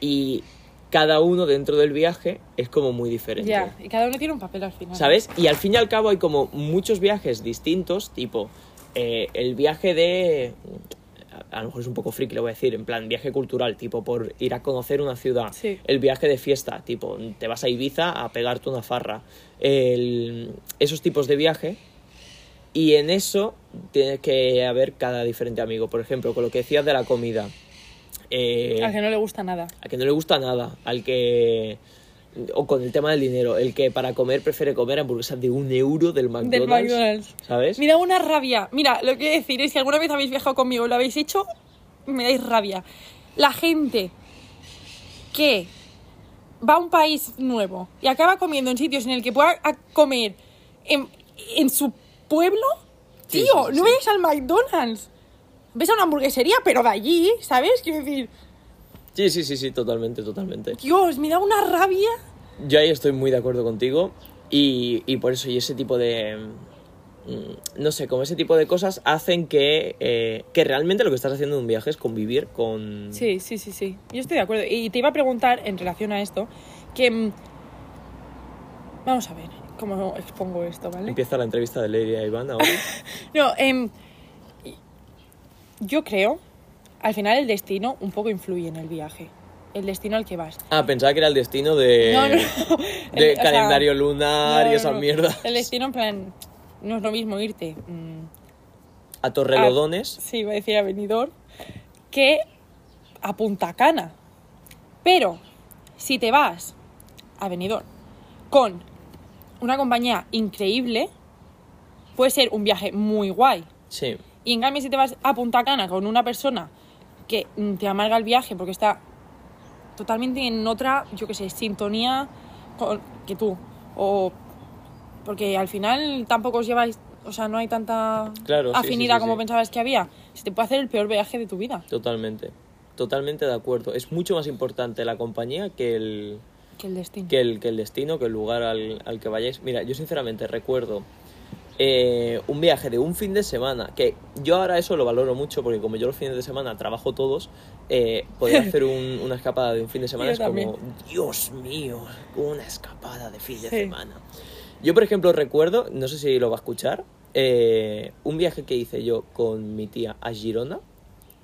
[SPEAKER 1] y cada uno dentro del viaje es como muy diferente.
[SPEAKER 2] Ya, y cada uno tiene un papel al final.
[SPEAKER 1] ¿Sabes? Y al fin y al cabo hay como muchos viajes distintos, tipo eh, el viaje de... A a lo mejor es un poco friki, lo voy a decir, en plan viaje cultural, tipo por ir a conocer una ciudad.
[SPEAKER 2] Sí.
[SPEAKER 1] El viaje de fiesta, tipo te vas a Ibiza a pegarte una farra. El- esos tipos de viaje. Y en eso tiene que haber cada diferente amigo. Por ejemplo, con lo que decías de la comida. Eh,
[SPEAKER 2] Al que no le gusta nada.
[SPEAKER 1] al que no le gusta nada, al que... O con el tema del dinero, el que para comer prefiere comer hamburguesas de un euro del McDonald's.
[SPEAKER 2] Del McDonald's.
[SPEAKER 1] ¿Sabes?
[SPEAKER 2] Me da una rabia. Mira, lo que quiero decir es que alguna vez habéis viajado conmigo y lo habéis hecho, me dais rabia. La gente que va a un país nuevo y acaba comiendo en sitios en el que pueda comer en, en su pueblo, tío,
[SPEAKER 1] sí, sí,
[SPEAKER 2] no ves al McDonald's. Ves a una hamburguesería, pero de allí, ¿sabes? Quiero decir,
[SPEAKER 1] Sí, sí, sí, sí, totalmente, totalmente.
[SPEAKER 2] Dios, me da una rabia.
[SPEAKER 1] Yo ahí estoy muy de acuerdo contigo y, y por eso y ese tipo de... mm, No sé, como ese tipo de cosas hacen que, eh, que realmente lo que estás haciendo en un viaje es convivir con...
[SPEAKER 2] Sí, sí, sí, sí. Yo estoy de acuerdo. Y te iba a preguntar en relación a esto, que... mm, Vamos a ver cómo expongo esto, ¿vale?
[SPEAKER 1] Empieza la entrevista de Lady a Iván ahora.
[SPEAKER 2] No, em, yo creo, al final el destino un poco influye en el viaje. El destino al que vas.
[SPEAKER 1] Ah, pensaba que era el destino de...
[SPEAKER 2] No, no, no.
[SPEAKER 1] De
[SPEAKER 2] El- o sea,
[SPEAKER 1] calendario lunar y esa
[SPEAKER 2] no.
[SPEAKER 1] mierda.
[SPEAKER 2] El destino en plan, no es lo mismo irte, mm,
[SPEAKER 1] A Torrelodones.
[SPEAKER 2] sí, iba a decir a Benidorm, que a Punta Cana. Pero, si te vas a Benidorm con una compañía increíble, puede ser un viaje muy guay.
[SPEAKER 1] Sí.
[SPEAKER 2] Y en cambio, si te vas a Punta Cana con una persona que mm, te amarga el viaje porque está totalmente en otra, yo qué sé, sintonía con- que tú. O porque al final tampoco os lleváis, o sea, no hay tanta
[SPEAKER 1] Claro, sí, sí,
[SPEAKER 2] afinidad
[SPEAKER 1] sí,
[SPEAKER 2] como pensabas que había. Se te puede hacer el peor viaje de tu vida.
[SPEAKER 1] Totalmente. Totalmente de acuerdo. Es mucho más importante la compañía que el,
[SPEAKER 2] Que el destino.
[SPEAKER 1] que el, que el destino, que el lugar al, al que vayáis. Mira, yo sinceramente recuerdo eh, un viaje de un fin de semana, que yo ahora eso lo valoro mucho porque como yo los fines de semana trabajo todos, eh, poder hacer un- una escapada de un fin de semana
[SPEAKER 2] Yo
[SPEAKER 1] es como. Dios mío, una escapada de fin de
[SPEAKER 2] Sí.
[SPEAKER 1] semana. Yo, por ejemplo, recuerdo, no sé si lo va a escuchar, eh, un viaje que hice yo con mi tía a Girona,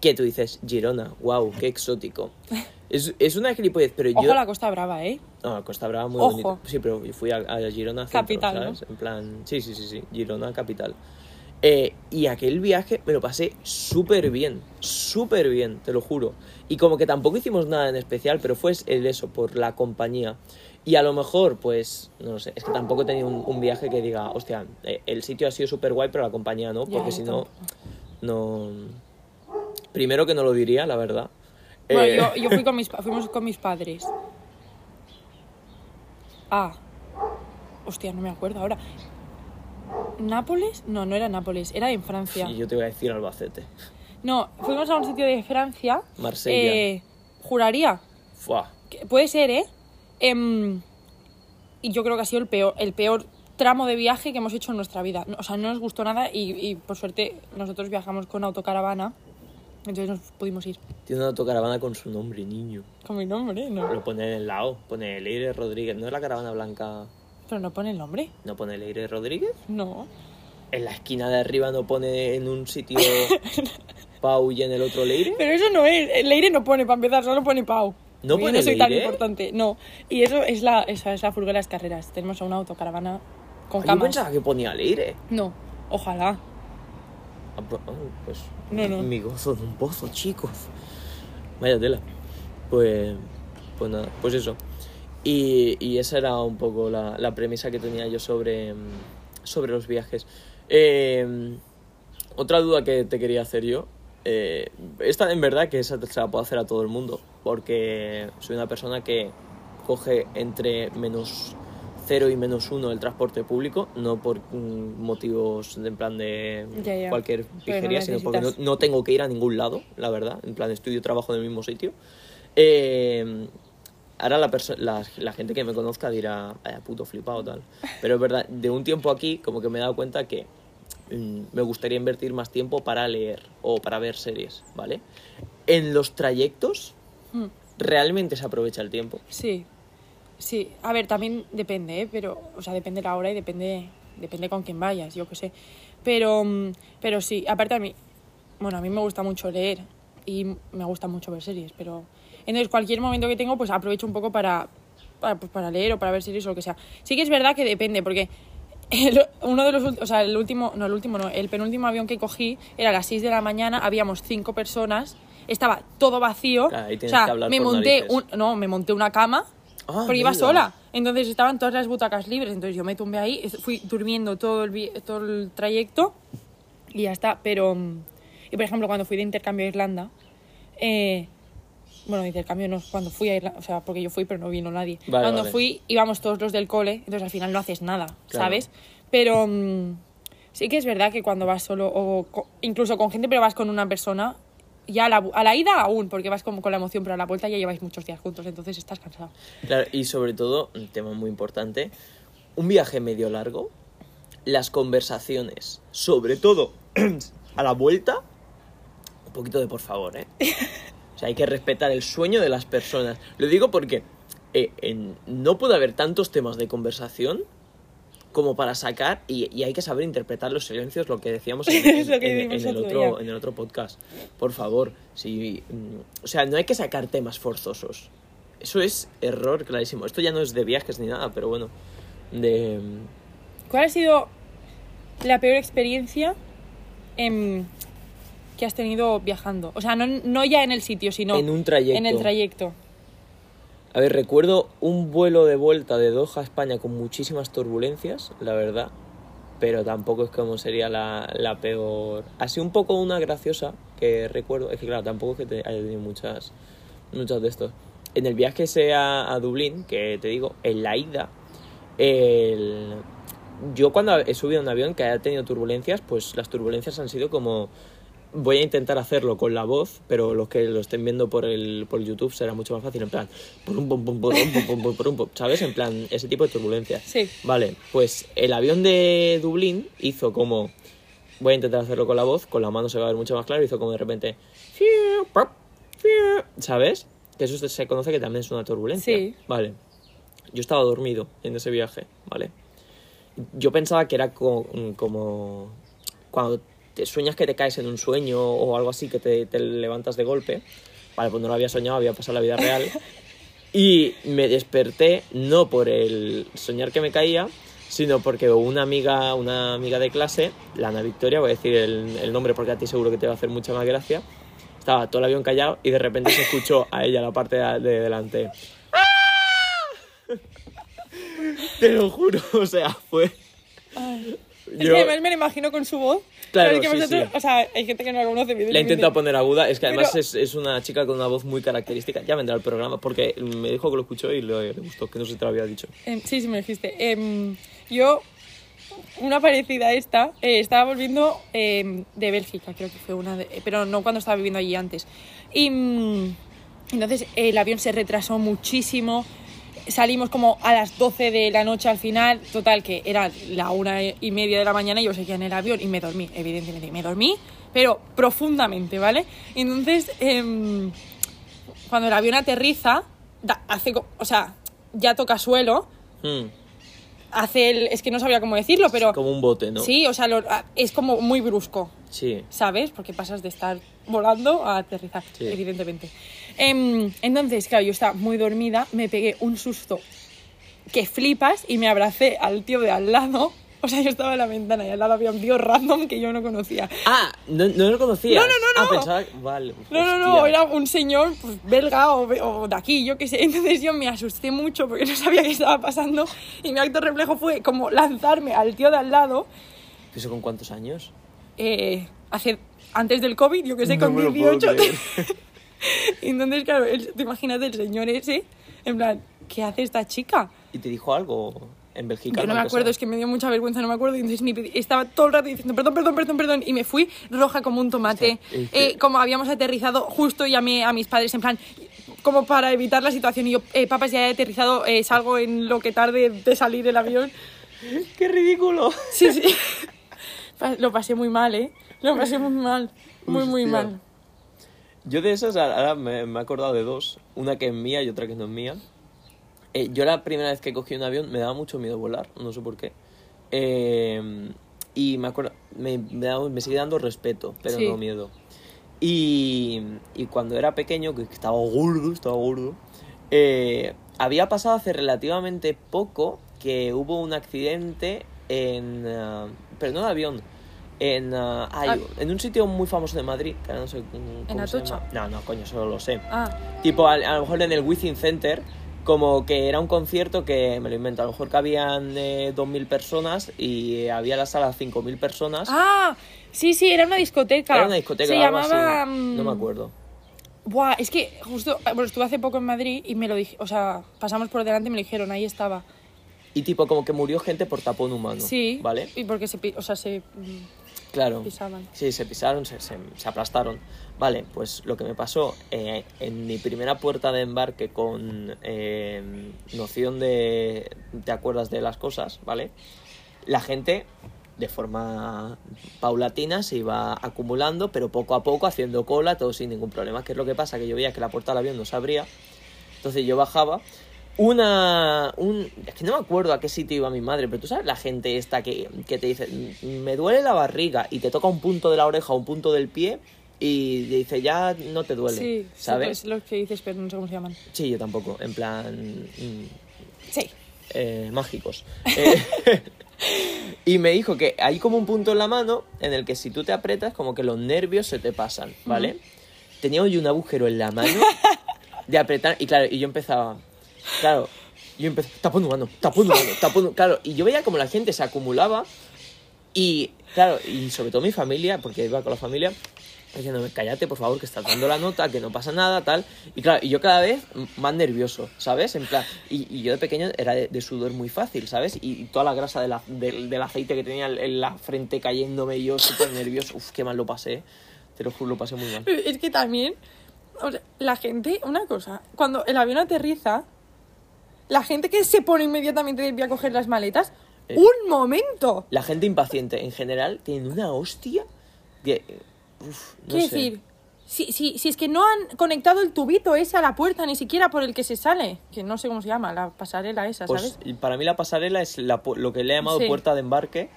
[SPEAKER 1] que tú dices, Girona, wow, qué exótico. Es, es una gilipollez, pero
[SPEAKER 2] Ojo
[SPEAKER 1] yo...
[SPEAKER 2] a la Costa Brava, ¿eh?
[SPEAKER 1] No, Costa Brava muy
[SPEAKER 2] Ojo.
[SPEAKER 1] bonito. Sí, pero yo fui a, a Girona centro,
[SPEAKER 2] Capital, ¿no?
[SPEAKER 1] ¿sabes? En plan, sí, sí, sí, sí, Girona capital. Eh, y aquel viaje me lo pasé súper bien, súper bien, te lo juro. Y como que tampoco hicimos nada en especial, pero fue el eso, por la compañía. Y a lo mejor, pues, no lo sé, es que tampoco he tenido un, un viaje que diga, hostia, eh, el sitio ha sido súper guay, pero la compañía no, porque si no, no... Primero que no lo diría, la verdad.
[SPEAKER 2] Bueno,
[SPEAKER 1] Eh,
[SPEAKER 2] yo, yo fui con mis, fuimos con mis padres. Ah. Hostia, no me acuerdo ahora. ¿Nápoles? No, no era Nápoles, era en Francia.
[SPEAKER 1] Y yo te voy a decir Albacete.
[SPEAKER 2] No, fuimos a un sitio de Francia.
[SPEAKER 1] Marsella.
[SPEAKER 2] Eh, juraría. Que- puede ser, ¿eh? Em, y yo creo que ha sido el peor, el peor tramo de viaje que hemos hecho en nuestra vida. O sea, no nos gustó nada y, y, por suerte nosotros viajamos con autocaravana. Entonces nos pudimos ir.
[SPEAKER 1] Tiene una autocaravana con su nombre, niño.
[SPEAKER 2] Con mi nombre, ¿no?
[SPEAKER 1] Lo pone en el lado, pone Leire Rodríguez. ¿No es la caravana blanca?
[SPEAKER 2] Pero no pone el nombre.
[SPEAKER 1] ¿No pone Leire Rodríguez?
[SPEAKER 2] No.
[SPEAKER 1] En la esquina de arriba no pone en un sitio Pau y en el otro Leire.
[SPEAKER 2] Pero eso no es. Leire no pone para empezar, solo pone Pau.
[SPEAKER 1] ¿No
[SPEAKER 2] Yo
[SPEAKER 1] pone
[SPEAKER 2] no soy tan importante. No. Y eso es la, esa es la furgo de las carreras. Tenemos una autocaravana con
[SPEAKER 1] Ah, Yo
[SPEAKER 2] camas.
[SPEAKER 1] pensaba que ponía Leire.
[SPEAKER 2] No. Ojalá.
[SPEAKER 1] Ah, pues,
[SPEAKER 2] no.
[SPEAKER 1] mi gozo de un pozo, chicos. Vaya tela. Pues, pues nada, pues eso. Y, y esa era un poco la, la premisa que tenía yo sobre, sobre los viajes. Eh, otra duda que te quería hacer yo. eh, esta en verdad que esa se la puedo hacer a todo el mundo, porque soy una persona que coge entre menos 0 y menos 1 el transporte público, no por mm, motivos de, en plan de
[SPEAKER 2] Ya, ya.
[SPEAKER 1] cualquier
[SPEAKER 2] Pero no
[SPEAKER 1] pijería, sino porque no, no tengo que ir a ningún lado, la verdad, en plan estudio trabajo en el mismo sitio. Eh, ahora la, la, la gente que me conozca dirá, vaya puto flipado tal. Pero es verdad, de un tiempo aquí como que me he dado cuenta que mm, me gustaría invertir más tiempo para leer o para ver series, ¿vale? En los trayectos
[SPEAKER 2] Mm.
[SPEAKER 1] realmente se aprovecha el tiempo.
[SPEAKER 2] Sí, sí. A ver, también depende, ¿eh? Pero, o sea, depende la hora y depende, depende con quién vayas, yo qué sé. Pero, mm, pero sí, aparte a mí, bueno, a mí me gusta mucho leer y me gusta mucho ver series, pero entonces cualquier momento que tengo, pues aprovecho un poco para, para, pues, para leer o para ver series o lo que sea. Sí que es verdad que depende, porque el- uno de los o sea, el último, no, el último no, el penúltimo avión que cogí era a las 6 de la mañana, habíamos cinco personas, estaba todo vacío.
[SPEAKER 1] Claro, ahí
[SPEAKER 2] o sea,
[SPEAKER 1] que
[SPEAKER 2] me monté un, no, me monté una cama
[SPEAKER 1] Ah,
[SPEAKER 2] porque iba sola. Entonces estaban todas las butacas libres. Entonces yo me tumbé ahí, fui durmiendo todo el, todo el trayecto y ya está. Pero, mm, y por ejemplo, cuando fui de intercambio a Irlanda, eh, bueno, de intercambio no, cuando fui a Irlanda, o sea, porque yo fui, pero no vino nadie.
[SPEAKER 1] Vale,
[SPEAKER 2] cuando
[SPEAKER 1] vale.
[SPEAKER 2] fui, íbamos todos los del cole, entonces al final no haces nada,
[SPEAKER 1] Claro.
[SPEAKER 2] ¿sabes? Pero mm, sí que es verdad que cuando vas solo, o co- incluso con gente, pero vas con una persona, ya a la, a la ida aún, porque vas como con la emoción, pero a la vuelta ya lleváis muchos días juntos, entonces estás cansado.
[SPEAKER 1] Claro, y sobre todo, un tema muy importante, un viaje medio largo, las conversaciones, sobre todo a la vuelta, un poquito de por favor, ¿eh? O sea, hay que respetar el sueño de las personas. Lo digo porque eh, en- no puede haber tantos temas de conversación como para sacar y, y hay que saber interpretar los silencios, lo que decíamos en, en-
[SPEAKER 2] Es lo que
[SPEAKER 1] en-
[SPEAKER 2] dijimos
[SPEAKER 1] en el
[SPEAKER 2] otro día.
[SPEAKER 1] en el otro podcast. Por favor, si, mm, o sea, no hay que sacar temas forzosos. Eso es error clarísimo. Esto ya no es de viajes ni nada, pero bueno, de... mm,
[SPEAKER 2] ¿Cuál ha sido la peor experiencia em, que has tenido viajando? O sea, no, no ya en el sitio, sino
[SPEAKER 1] En un trayecto.
[SPEAKER 2] en el trayecto.
[SPEAKER 1] A ver, recuerdo un vuelo de vuelta de Doha a España con muchísimas turbulencias, la verdad. Pero tampoco es como sería la, la peor. Así un poco una graciosa que recuerdo. Es que claro, tampoco es que haya tenido muchas, muchas de estos. En el viaje ese a, a Dublín, que te digo, en la ida, el... yo cuando he subido a un avión que haya tenido turbulencias, pues las turbulencias han sido como voy a intentar hacerlo con la voz, pero los que lo estén viendo por el por YouTube será mucho más fácil, en plan, purum, pum, pum, purum, pum, pum, pum, purum, pum, ¿sabes? En plan, ese tipo de turbulencias.
[SPEAKER 2] Sí.
[SPEAKER 1] Vale, pues el avión de Dublín hizo como, voy a intentar hacerlo con la voz, con la mano se va a ver mucho más claro, hizo como de repente, ¿sabes? Que eso se- conoce que también es una turbulencia.
[SPEAKER 2] Sí.
[SPEAKER 1] Vale. Yo estaba dormido en ese viaje, ¿vale? Yo pensaba que era co- como cuando sueñas que te caes en un sueño o algo así, que te, te levantas de golpe. Vale, pues no lo había soñado, había pasado la vida real. Y me desperté no por el soñar que me caía, sino porque una amiga, una amiga de clase, la Ana Victoria, voy a decir el, el nombre porque a ti seguro que te va a hacer mucha más gracia, estaba todo el avión callado y de repente se escuchó a ella la parte de, de delante. Te lo juro, o sea, fue...
[SPEAKER 2] Es que además me lo imagino con su voz.
[SPEAKER 1] Claro,
[SPEAKER 2] Pero es que vosotros-
[SPEAKER 1] sí.
[SPEAKER 2] O sea, hay gente que no la conoce.
[SPEAKER 1] La he intentado poner aguda, es que además es, es una chica con una voz muy característica. Ya vendrá el programa porque me dijo que lo escuchó y le, le gustó, que no sé si te lo había dicho.
[SPEAKER 2] Em, sí, sí, me dijiste. Em, yo, una parecida a esta, eh, estaba volviendo em, de Bélgica, creo que fue una, de- pero no cuando estaba viviendo allí antes. Y mm, entonces el avión se retrasó muchísimo. Salimos como a las 12 de la noche al final, total que era la una y media de la mañana y yo seguía en el avión y me dormí, evidentemente, me dormí, pero profundamente, ¿vale? Entonces, em, cuando el avión aterriza, da- hace, o sea, ya toca suelo,
[SPEAKER 1] Hmm,
[SPEAKER 2] hace el, es que no sabía cómo decirlo, pero
[SPEAKER 1] como un bote, ¿no?
[SPEAKER 2] sí, o sea, lo- es como muy brusco,
[SPEAKER 1] Sí.
[SPEAKER 2] ¿sabes? Porque pasas de estar volando a aterrizar,
[SPEAKER 1] Sí.
[SPEAKER 2] evidentemente. Em, entonces, claro, yo estaba muy dormida, me pegué un susto que flipas y me abracé al tío de al lado. O sea, yo estaba en la ventana y al lado había un tío random que yo no conocía.
[SPEAKER 1] Ah, no, no lo conocía.
[SPEAKER 2] No, no, no,
[SPEAKER 1] Ah,
[SPEAKER 2] no.
[SPEAKER 1] pensaba... Vale.
[SPEAKER 2] No, no, no,
[SPEAKER 1] hostia.
[SPEAKER 2] era un señor pues, belga o, o de aquí, yo qué sé. Entonces yo me asusté mucho porque no sabía qué estaba pasando y mi acto reflejo fue como lanzarme al tío de al lado.
[SPEAKER 1] ¿Eso con cuántos años?
[SPEAKER 2] Eh, hace antes del COVID, yo que sé,
[SPEAKER 1] No
[SPEAKER 2] con
[SPEAKER 1] me lo puedo
[SPEAKER 2] 18.
[SPEAKER 1] creer.
[SPEAKER 2] Y Entonces, claro, el- te imaginas el señor ese, en plan, ¿qué hace esta chica?
[SPEAKER 1] ¿Y te dijo algo en Bélgica?
[SPEAKER 2] Yo no me acuerdo,
[SPEAKER 1] sea?
[SPEAKER 2] es que me dio mucha vergüenza, no me acuerdo. Y entonces mi pedi- estaba todo el rato diciendo perdón, perdón, perdón, perdón. Y me fui roja como un tomate.
[SPEAKER 1] Que-
[SPEAKER 2] Eh, como habíamos aterrizado, justo llamé a mis padres en plan, como para evitar la situación. Y yo, eh, papas, ya he aterrizado, eh, salgo en lo que tarde de salir el avión.
[SPEAKER 1] ¡Qué ridículo!
[SPEAKER 2] Sí, sí. Lo pasé muy mal, ¿eh? Lo pasé muy mal. Muy, muy mal.
[SPEAKER 1] Yo de esas ahora me, me he acordado de dos. Una que es mía y otra que no es mía. Eh, yo la primera vez que cogí un avión me daba mucho miedo volar, no sé por qué. Eh, y me acuerdo, me, me, daba- me sigue dando respeto, pero
[SPEAKER 2] Sí.
[SPEAKER 1] no miedo. Y, y cuando era pequeño, que estaba gordo, estaba gordo, eh, había pasado hace relativamente poco que hubo un accidente en... ah, pero no de avión, en, ah, ay,
[SPEAKER 2] Ah.
[SPEAKER 1] en un sitio muy famoso de Madrid, que no sé cómo
[SPEAKER 2] ¿En
[SPEAKER 1] se llama. No, no, coño, solo lo sé.
[SPEAKER 2] Ah,
[SPEAKER 1] Tipo, a, a lo mejor en el Within Center, como que era un concierto que, me lo invento, a lo mejor que habían eh, 2.000 personas y había la sala 5.000 personas.
[SPEAKER 2] ah, sí, sí, era una discoteca.
[SPEAKER 1] Era una discoteca,
[SPEAKER 2] Se llamaba...
[SPEAKER 1] así. No
[SPEAKER 2] mm,
[SPEAKER 1] me acuerdo.
[SPEAKER 2] Buah, es que justo, bueno, estuve hace poco en Madrid y me lo dije, o sea, pasamos por delante y me lo dijeron, ahí estaba.
[SPEAKER 1] Y tipo, como que murió gente por tapón humano.
[SPEAKER 2] Sí.
[SPEAKER 1] ¿Vale?
[SPEAKER 2] Y porque se, o sea, se mm,
[SPEAKER 1] Claro.
[SPEAKER 2] pisaban.
[SPEAKER 1] Sí, se pisaron, se, se, se aplastaron. Vale, pues lo que me pasó eh, en mi primera puerta de embarque con eh, noción de te acuerdas de las cosas, ¿vale? La gente de forma paulatina se iba acumulando, pero poco a poco haciendo cola, todo sin ningún problema. ¿Qué es lo que pasa? Que yo veía que la puerta del avión no se abría, entonces yo bajaba. Una. Un, es que no me acuerdo a qué sitio iba mi madre, pero tú sabes la gente esta que, que te dice, me duele la barriga y te toca un punto de la oreja o un punto del pie y te dice, ya no te duele.
[SPEAKER 2] Sí,
[SPEAKER 1] ¿Sabes?
[SPEAKER 2] Sí, pues los que dices, pero no sé cómo se llaman.
[SPEAKER 1] Sí, yo tampoco, en plan. mm,
[SPEAKER 2] Sí.
[SPEAKER 1] eh, mágicos. Eh, y me dijo que hay como un punto en la mano en el que si tú te aprietas, como que los nervios se te pasan, ¿vale? Tenía hoy un agujero en la mano de apretar, y claro, y yo empezaba, claro, yo empecé, tapón humano, tapón humano, tapón humano, claro, y yo veía como la gente se acumulaba, y claro, y sobre todo mi familia, porque iba con la familia, diciéndome, cállate, por favor, que estás dando la nota, que no pasa nada, tal. Y claro, y yo cada vez más nervioso, ¿sabes? En plan, y, y yo de pequeño era de, de sudor muy fácil, ¿sabes? Y, y toda la grasa de la- del, del aceite que tenía en- la frente cayéndome, y yo súper nervioso. Uf, qué mal lo pasé. Te lo juro, lo pasé muy mal.
[SPEAKER 2] Es que también, o sea, la gente, una cosa, cuando el avión aterriza, la gente que se pone inmediatamente de pie a coger las maletas,
[SPEAKER 1] Eh.
[SPEAKER 2] un momento.
[SPEAKER 1] La gente impaciente en general tiene una hostia que... Uf, no
[SPEAKER 2] Quiero
[SPEAKER 1] sé.
[SPEAKER 2] decir, si, si, si es que no han conectado el tubito ese a la puerta, ni siquiera por el que se sale, que no sé cómo se llama, la pasarela esa,
[SPEAKER 1] Pues
[SPEAKER 2] ¿sabes?
[SPEAKER 1] para mí la pasarela es la lo que le he llamado
[SPEAKER 2] Sí.
[SPEAKER 1] puerta de embarque,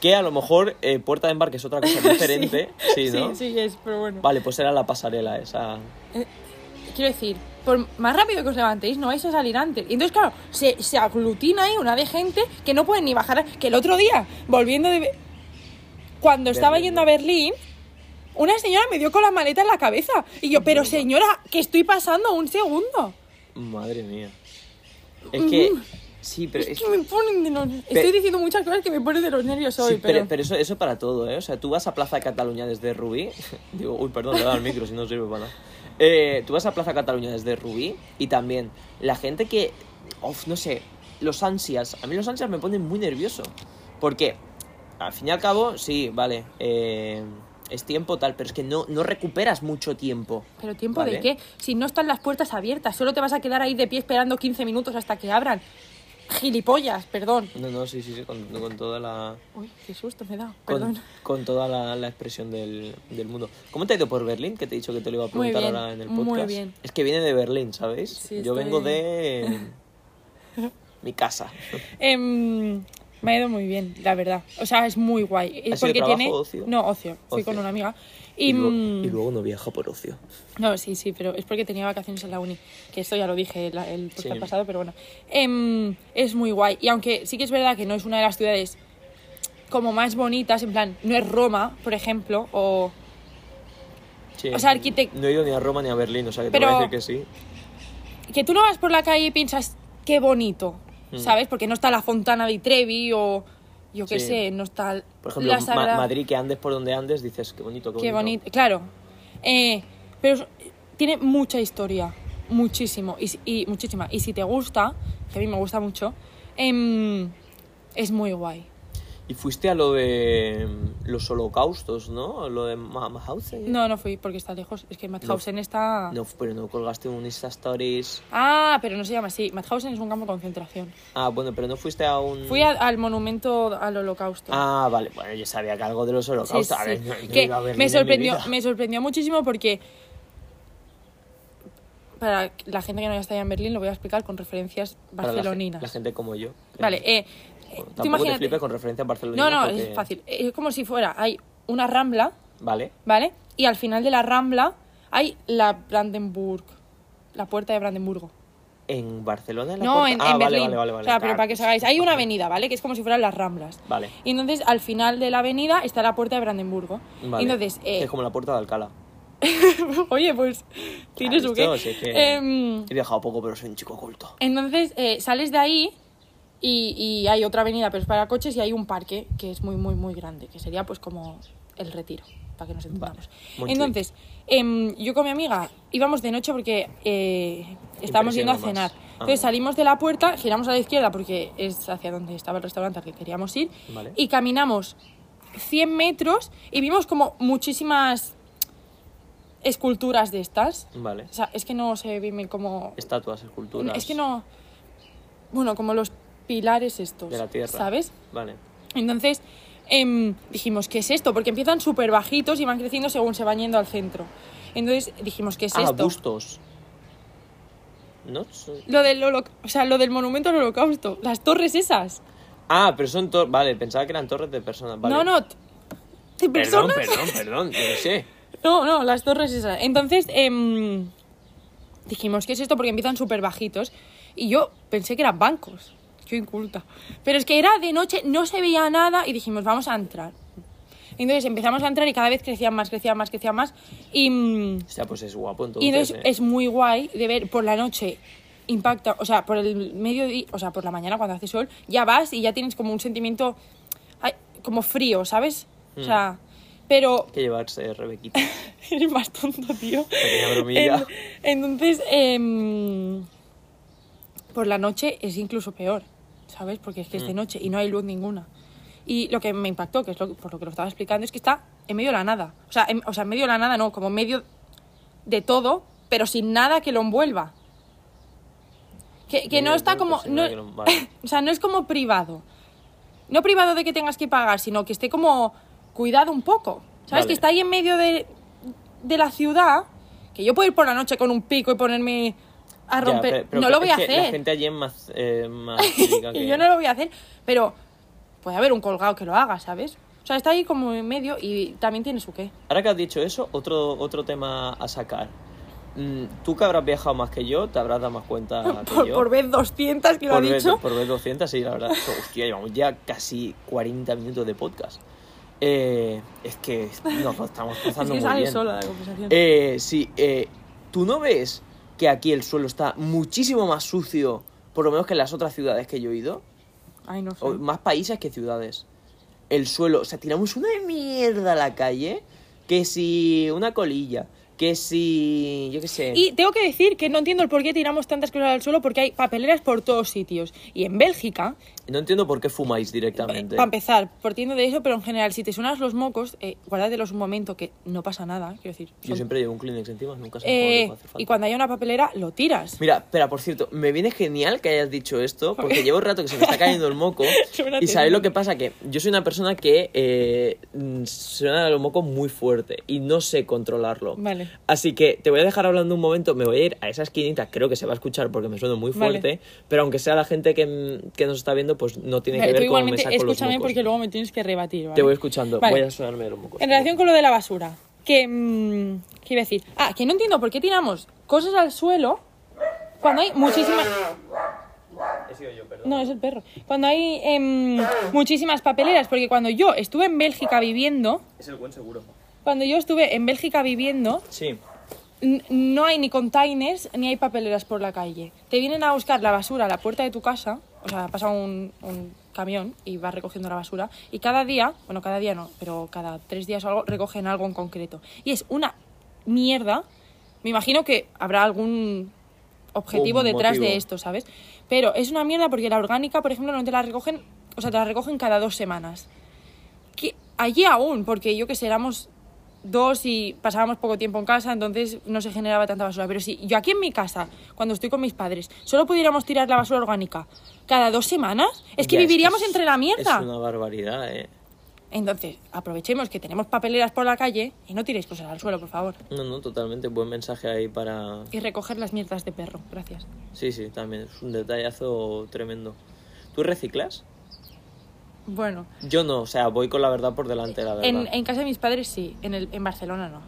[SPEAKER 1] que a lo mejor eh, puerta de embarque es otra cosa diferente, sí, ¿no?
[SPEAKER 2] sí, sí, es, pero bueno.
[SPEAKER 1] Vale, pues era la pasarela esa.
[SPEAKER 2] Quiero decir, por más rápido que os levantéis, no vais a salir antes. Y entonces, claro, se, se aglutina ahí una de gente que no pueden ni bajar. Que el otro día, volviendo de. Cuando estaba yendo a Berlín, una señora me dio con la maleta en la cabeza. Y yo, pero señora, que estoy pasando un segundo.
[SPEAKER 1] Madre mía. Es que. Sí, pero.
[SPEAKER 2] Es
[SPEAKER 1] es-
[SPEAKER 2] que me ponen de los... Estoy diciendo muchas cosas que me ponen de los nervios hoy,
[SPEAKER 1] sí, pero,
[SPEAKER 2] pero...
[SPEAKER 1] pero eso, eso para todo, ¿eh? O sea, tú vas a Plaza Cataluña desde Rubí. Digo, uy, perdón, le he dado el micro si no sirve para nada. Eh, tú vas a Plaza Cataluña desde Rubí y también la gente que. No sé. Los ansias. A mí los ansias me ponen muy nervioso. Porque, al fin y al cabo, sí, vale. eh, es tiempo tal, pero es que no, no recuperas mucho tiempo.
[SPEAKER 2] ¿Pero tiempo
[SPEAKER 1] ¿vale?
[SPEAKER 2] de qué? Si no están las puertas abiertas, solo te vas a quedar ahí de pie esperando 15 minutos hasta que abran. Gilipollas, perdón.
[SPEAKER 1] No, no, sí, sí, sí, con, con toda la.
[SPEAKER 2] Uy, qué susto me da,
[SPEAKER 1] Con,
[SPEAKER 2] perdón.
[SPEAKER 1] con toda la, la expresión del, del mundo. ¿Cómo te ha ido por Berlín? Que te he dicho que te lo iba a
[SPEAKER 2] Muy
[SPEAKER 1] preguntar
[SPEAKER 2] bien,
[SPEAKER 1] ahora en el
[SPEAKER 2] muy
[SPEAKER 1] podcast.
[SPEAKER 2] bien.
[SPEAKER 1] Es que viene de Berlín, ¿sabéis?
[SPEAKER 2] Sí,
[SPEAKER 1] Yo vengo de mi casa.
[SPEAKER 2] Em, me ha ido muy bien, la verdad. O sea, es muy guay. Es
[SPEAKER 1] ¿Ha sido
[SPEAKER 2] porque
[SPEAKER 1] trabajo
[SPEAKER 2] tiene.
[SPEAKER 1] ocio?
[SPEAKER 2] No, ocio. Fui
[SPEAKER 1] Ocio.
[SPEAKER 2] con una amiga. Y,
[SPEAKER 1] Y, luego,
[SPEAKER 2] mm,
[SPEAKER 1] y luego no viaja por ocio.
[SPEAKER 2] No, sí, sí, pero es porque tenía vacaciones en la uni. Que esto ya lo dije el
[SPEAKER 1] Sí.
[SPEAKER 2] pasado, pero bueno. Em, es muy guay. Y aunque sí que es verdad que no es una de las ciudades como más bonitas, en plan, no es Roma, por ejemplo, o.
[SPEAKER 1] Sí,
[SPEAKER 2] O sea, arquitect-
[SPEAKER 1] No he ido ni a Roma ni a Berlín, o sea que
[SPEAKER 2] Pero-
[SPEAKER 1] te voy a decir que sí.
[SPEAKER 2] que tú no vas por la calle y piensas, qué bonito,
[SPEAKER 1] Mm.
[SPEAKER 2] ¿sabes? Porque no está la fontana di Trevi o, yo qué
[SPEAKER 1] Sí.
[SPEAKER 2] sé, no está
[SPEAKER 1] Por ejemplo,
[SPEAKER 2] la
[SPEAKER 1] Ma-
[SPEAKER 2] Sagrada-
[SPEAKER 1] Madrid, que andes por donde andes, dices, qué bonito, qué,
[SPEAKER 2] Qué bonito, claro. Eh, pero tiene mucha historia, muchísimo, y, si- y muchísima. Y si te gusta, que a mí me gusta mucho, em, es muy guay.
[SPEAKER 1] Y fuiste a lo de mm, los holocaustos, ¿no? Lo de Ma- Mauthausen.
[SPEAKER 2] No, no fui porque está lejos. Es que Mauthausen está...
[SPEAKER 1] No, pero no colgaste un Insta Stories.
[SPEAKER 2] Ah, pero no se llama así. Mauthausen es un campo de concentración.
[SPEAKER 1] Ah, bueno, pero no fuiste a un.
[SPEAKER 2] Fui a- al monumento al holocausto.
[SPEAKER 1] Ah, vale. Bueno, yo sabía que algo de los holocaustos.
[SPEAKER 2] sí.
[SPEAKER 1] A ver, no-
[SPEAKER 2] que
[SPEAKER 1] iba a
[SPEAKER 2] me sorprendió, me sorprendió muchísimo porque para la gente que no haya estado en Berlín lo voy a explicar con referencias
[SPEAKER 1] Para la
[SPEAKER 2] barceloninas.
[SPEAKER 1] La, gente como yo.
[SPEAKER 2] Vale, eh,
[SPEAKER 1] tampoco te
[SPEAKER 2] imagínate-
[SPEAKER 1] flipes con referencias barceloninas.
[SPEAKER 2] No, no,
[SPEAKER 1] porque-
[SPEAKER 2] es fácil. Es como si fuera, hay una rambla,
[SPEAKER 1] Vale.
[SPEAKER 2] ¿vale? Y al final de la rambla hay la Brandenburg, la puerta de Brandenburgo.
[SPEAKER 1] ¿En Barcelona? En la
[SPEAKER 2] No,
[SPEAKER 1] puerta?
[SPEAKER 2] en,
[SPEAKER 1] ah,
[SPEAKER 2] en
[SPEAKER 1] vale,
[SPEAKER 2] Berlín.
[SPEAKER 1] vale, vale, vale.
[SPEAKER 2] O sea, pero
[SPEAKER 1] Claro,
[SPEAKER 2] para que os hagáis, hay una avenida, ¿vale? Que es como si fueran las ramblas.
[SPEAKER 1] Vale.
[SPEAKER 2] Y entonces al final de la avenida está la puerta de Brandenburgo.
[SPEAKER 1] Vale.
[SPEAKER 2] Entonces, eh,
[SPEAKER 1] es como la puerta de Alcalá.
[SPEAKER 2] oye, pues tienes
[SPEAKER 1] ¿Has
[SPEAKER 2] su
[SPEAKER 1] visto?
[SPEAKER 2] qué. Em,
[SPEAKER 1] He viajado poco, pero soy un chico culto.
[SPEAKER 2] Entonces eh, sales de ahí y, y hay otra avenida, pero es para coches, y hay un parque que es muy, muy, muy grande, que sería pues como el retiro, para que nos entendamos. Entonces, em, yo con mi amiga íbamos de noche porque eh, estábamos yendo a cenar.
[SPEAKER 1] más.
[SPEAKER 2] Entonces
[SPEAKER 1] Ah.
[SPEAKER 2] salimos de la puerta, giramos a la izquierda porque es hacia donde estaba el restaurante al que queríamos ir,
[SPEAKER 1] Vale.
[SPEAKER 2] y caminamos 100 metros y vimos como muchísimas esculturas de estas.
[SPEAKER 1] Vale.
[SPEAKER 2] O sea, es que no se bien como
[SPEAKER 1] Estatuas, esculturas.
[SPEAKER 2] es que no. Bueno, como los pilares estos.
[SPEAKER 1] De la tierra.
[SPEAKER 2] ¿Sabes?
[SPEAKER 1] Vale.
[SPEAKER 2] Entonces em, dijimos, ¿qué es esto? Porque empiezan súper bajitos y van creciendo según se van yendo al centro. Entonces dijimos, ¿qué es
[SPEAKER 1] ah,
[SPEAKER 2] esto?
[SPEAKER 1] bustos. ¿No?
[SPEAKER 2] Lo del, holo- o sea, lo del monumento al holocausto. Las torres esas.
[SPEAKER 1] Ah, pero son torres. Vale, pensaba que eran torres de personas. Vale.
[SPEAKER 2] No, no. ¿De
[SPEAKER 1] Perdón,
[SPEAKER 2] personas?
[SPEAKER 1] perdón, perdón. Yo no sé.
[SPEAKER 2] No, no, las torres esas. Entonces, em, dijimos, ¿qué es esto? Porque empiezan súper bajitos. Y yo pensé que eran bancos. Yo inculta. Pero es que era de noche, no se veía nada y dijimos, vamos a entrar. Entonces empezamos a entrar y cada vez crecían más, crecían más, crecían más. Y, mm,
[SPEAKER 1] O sea, pues es guapo entonces.
[SPEAKER 2] y entonces
[SPEAKER 1] ¿eh?
[SPEAKER 2] es muy guay de ver por la noche. Impacta, o sea, por el mediodía, o sea, por la mañana cuando hace sol, ya vas y ya tienes como un sentimiento ay, como frío, ¿sabes? O
[SPEAKER 1] Mm.
[SPEAKER 2] sea, pero
[SPEAKER 1] que llevarse Rebequita.
[SPEAKER 2] Eres más tonto, tío.
[SPEAKER 1] Pequeña bromilla.
[SPEAKER 2] En- entonces, em, por la noche es incluso peor, ¿sabes? Porque es que
[SPEAKER 1] Mm.
[SPEAKER 2] es de noche y no hay luz ninguna. Y lo que me impactó, que es lo, por lo que lo estaba explicando, es que está en medio de la nada. O sea, en, o sea, en medio de la nada no, como en medio de todo, pero sin nada que lo envuelva. Que, que no está como...
[SPEAKER 1] pues,
[SPEAKER 2] no- o sea, no es como privado. No privado de que tengas que pagar, sino que esté como cuidado un poco. ¿Sabes?
[SPEAKER 1] Vale.
[SPEAKER 2] Que está ahí en medio de, de la ciudad. Que yo puedo ir por la noche con un pico y ponerme a
[SPEAKER 1] Ya,
[SPEAKER 2] romper.
[SPEAKER 1] pero- pero
[SPEAKER 2] no lo voy
[SPEAKER 1] es
[SPEAKER 2] a hacer.
[SPEAKER 1] La gente allí es más, eh, más que...
[SPEAKER 2] Y yo no lo voy a hacer. Pero puede haber un colgado que lo haga, ¿sabes? O sea, está ahí como en medio y también tiene su qué.
[SPEAKER 1] Ahora que has dicho eso, otro, otro tema a sacar. Mm, Tú que habrás viajado más que yo, te habrás dado más cuenta que
[SPEAKER 2] Por,
[SPEAKER 1] yo.
[SPEAKER 2] por vez 200 que lo ha
[SPEAKER 1] vez-
[SPEAKER 2] dicho.
[SPEAKER 1] por vez 200, sí, la verdad. Hostia, llevamos ya casi 40 minutos de podcast. Eh, es que nos lo estamos
[SPEAKER 2] Es
[SPEAKER 1] pasando
[SPEAKER 2] que
[SPEAKER 1] muy
[SPEAKER 2] sale
[SPEAKER 1] bien.
[SPEAKER 2] sola la conversación.
[SPEAKER 1] Eh, sí, eh, ¿tú no ves que aquí el suelo está muchísimo más sucio, por lo menos que en las otras ciudades que yo he ido?
[SPEAKER 2] Ay, no sé.
[SPEAKER 1] O más países que ciudades. El suelo, o sea, tiramos una mierda a la calle, que si una colilla, que si, yo qué sé.
[SPEAKER 2] Y tengo que decir que no entiendo el por qué tiramos tantas cosas al suelo porque hay papeleras por todos sitios. Y en Bélgica,
[SPEAKER 1] No entiendo por qué fumáis directamente.
[SPEAKER 2] para empezar, partiendo de eso, pero en general, si te suenas los mocos, eh, guárdatelos un momento que no pasa nada, quiero decir.
[SPEAKER 1] Yo
[SPEAKER 2] son-
[SPEAKER 1] siempre llevo un Kleenex encima, nunca sé
[SPEAKER 2] eh,
[SPEAKER 1] cuándo falta.
[SPEAKER 2] y cuando haya una papelera, lo tiras.
[SPEAKER 1] Mira, espera, por cierto, me viene genial que hayas dicho esto, porque llevo un rato que se me está cayendo el moco. Y sabéis lo que pasa, que yo soy una persona que eh, suena el moco muy fuerte y no sé controlarlo.
[SPEAKER 2] Vale.
[SPEAKER 1] Así que te voy a dejar hablando un momento, me voy a ir a esa esquinita, creo que se va a escuchar porque me suena muy
[SPEAKER 2] Vale.
[SPEAKER 1] fuerte, pero aunque sea la gente que, que nos está viendo, pues no tiene
[SPEAKER 2] Vale,
[SPEAKER 1] que ver cómo me
[SPEAKER 2] igualmente
[SPEAKER 1] saco los
[SPEAKER 2] escúchame
[SPEAKER 1] mocos.
[SPEAKER 2] porque luego me tienes que rebatir. ¿vale?
[SPEAKER 1] Te voy escuchando,
[SPEAKER 2] Vale.
[SPEAKER 1] voy a sonarme los mocos.
[SPEAKER 2] En relación con lo de la basura, que. ¿Qué iba a decir? Ah, que no entiendo por qué tiramos cosas al suelo cuando hay muchísimas.
[SPEAKER 1] He sido yo, perdón.
[SPEAKER 2] No, es el perro. Cuando hay em, muchísimas papeleras, porque cuando yo estuve en Bélgica viviendo,
[SPEAKER 1] Es el buen seguro.
[SPEAKER 2] Cuando yo estuve en Bélgica viviendo,
[SPEAKER 1] Sí.
[SPEAKER 2] no hay ni containers ni hay papeleras por la calle. Te vienen a buscar la basura a la puerta de tu casa, o sea, pasa un, un camión y va recogiendo la basura. Y cada día, bueno, cada día no, pero cada tres días o algo, recogen algo en concreto. Y es una mierda. Me imagino que habrá algún objetivo
[SPEAKER 1] Un
[SPEAKER 2] detrás
[SPEAKER 1] motivo.
[SPEAKER 2] de esto, ¿sabes? Pero es una mierda porque la orgánica, por ejemplo, no te la recogen, o sea, te la recogen cada dos semanas. Que allí aún, porque yo que sé, éramos dos y pasábamos poco tiempo en casa, entonces no se generaba tanta basura. Pero si yo aquí en mi casa, cuando estoy con mis padres, solo pudiéramos tirar la basura orgánica cada dos semanas, es que
[SPEAKER 1] Ya,
[SPEAKER 2] viviríamos
[SPEAKER 1] es-
[SPEAKER 2] entre la mierda.
[SPEAKER 1] Es una barbaridad, eh.
[SPEAKER 2] Entonces, aprovechemos que tenemos papeleras por la calle y no tiréis cosas al suelo, por favor.
[SPEAKER 1] No, no, totalmente. Buen mensaje ahí para.
[SPEAKER 2] Y recoger las mierdas de perro. Gracias.
[SPEAKER 1] Sí, sí, también. Es un detallazo tremendo. ¿Tú reciclas?
[SPEAKER 2] Bueno,
[SPEAKER 1] Yo no, o sea, voy con la verdad por delante, la verdad.
[SPEAKER 2] en, en casa de mis padres sí, en, el, en Barcelona no.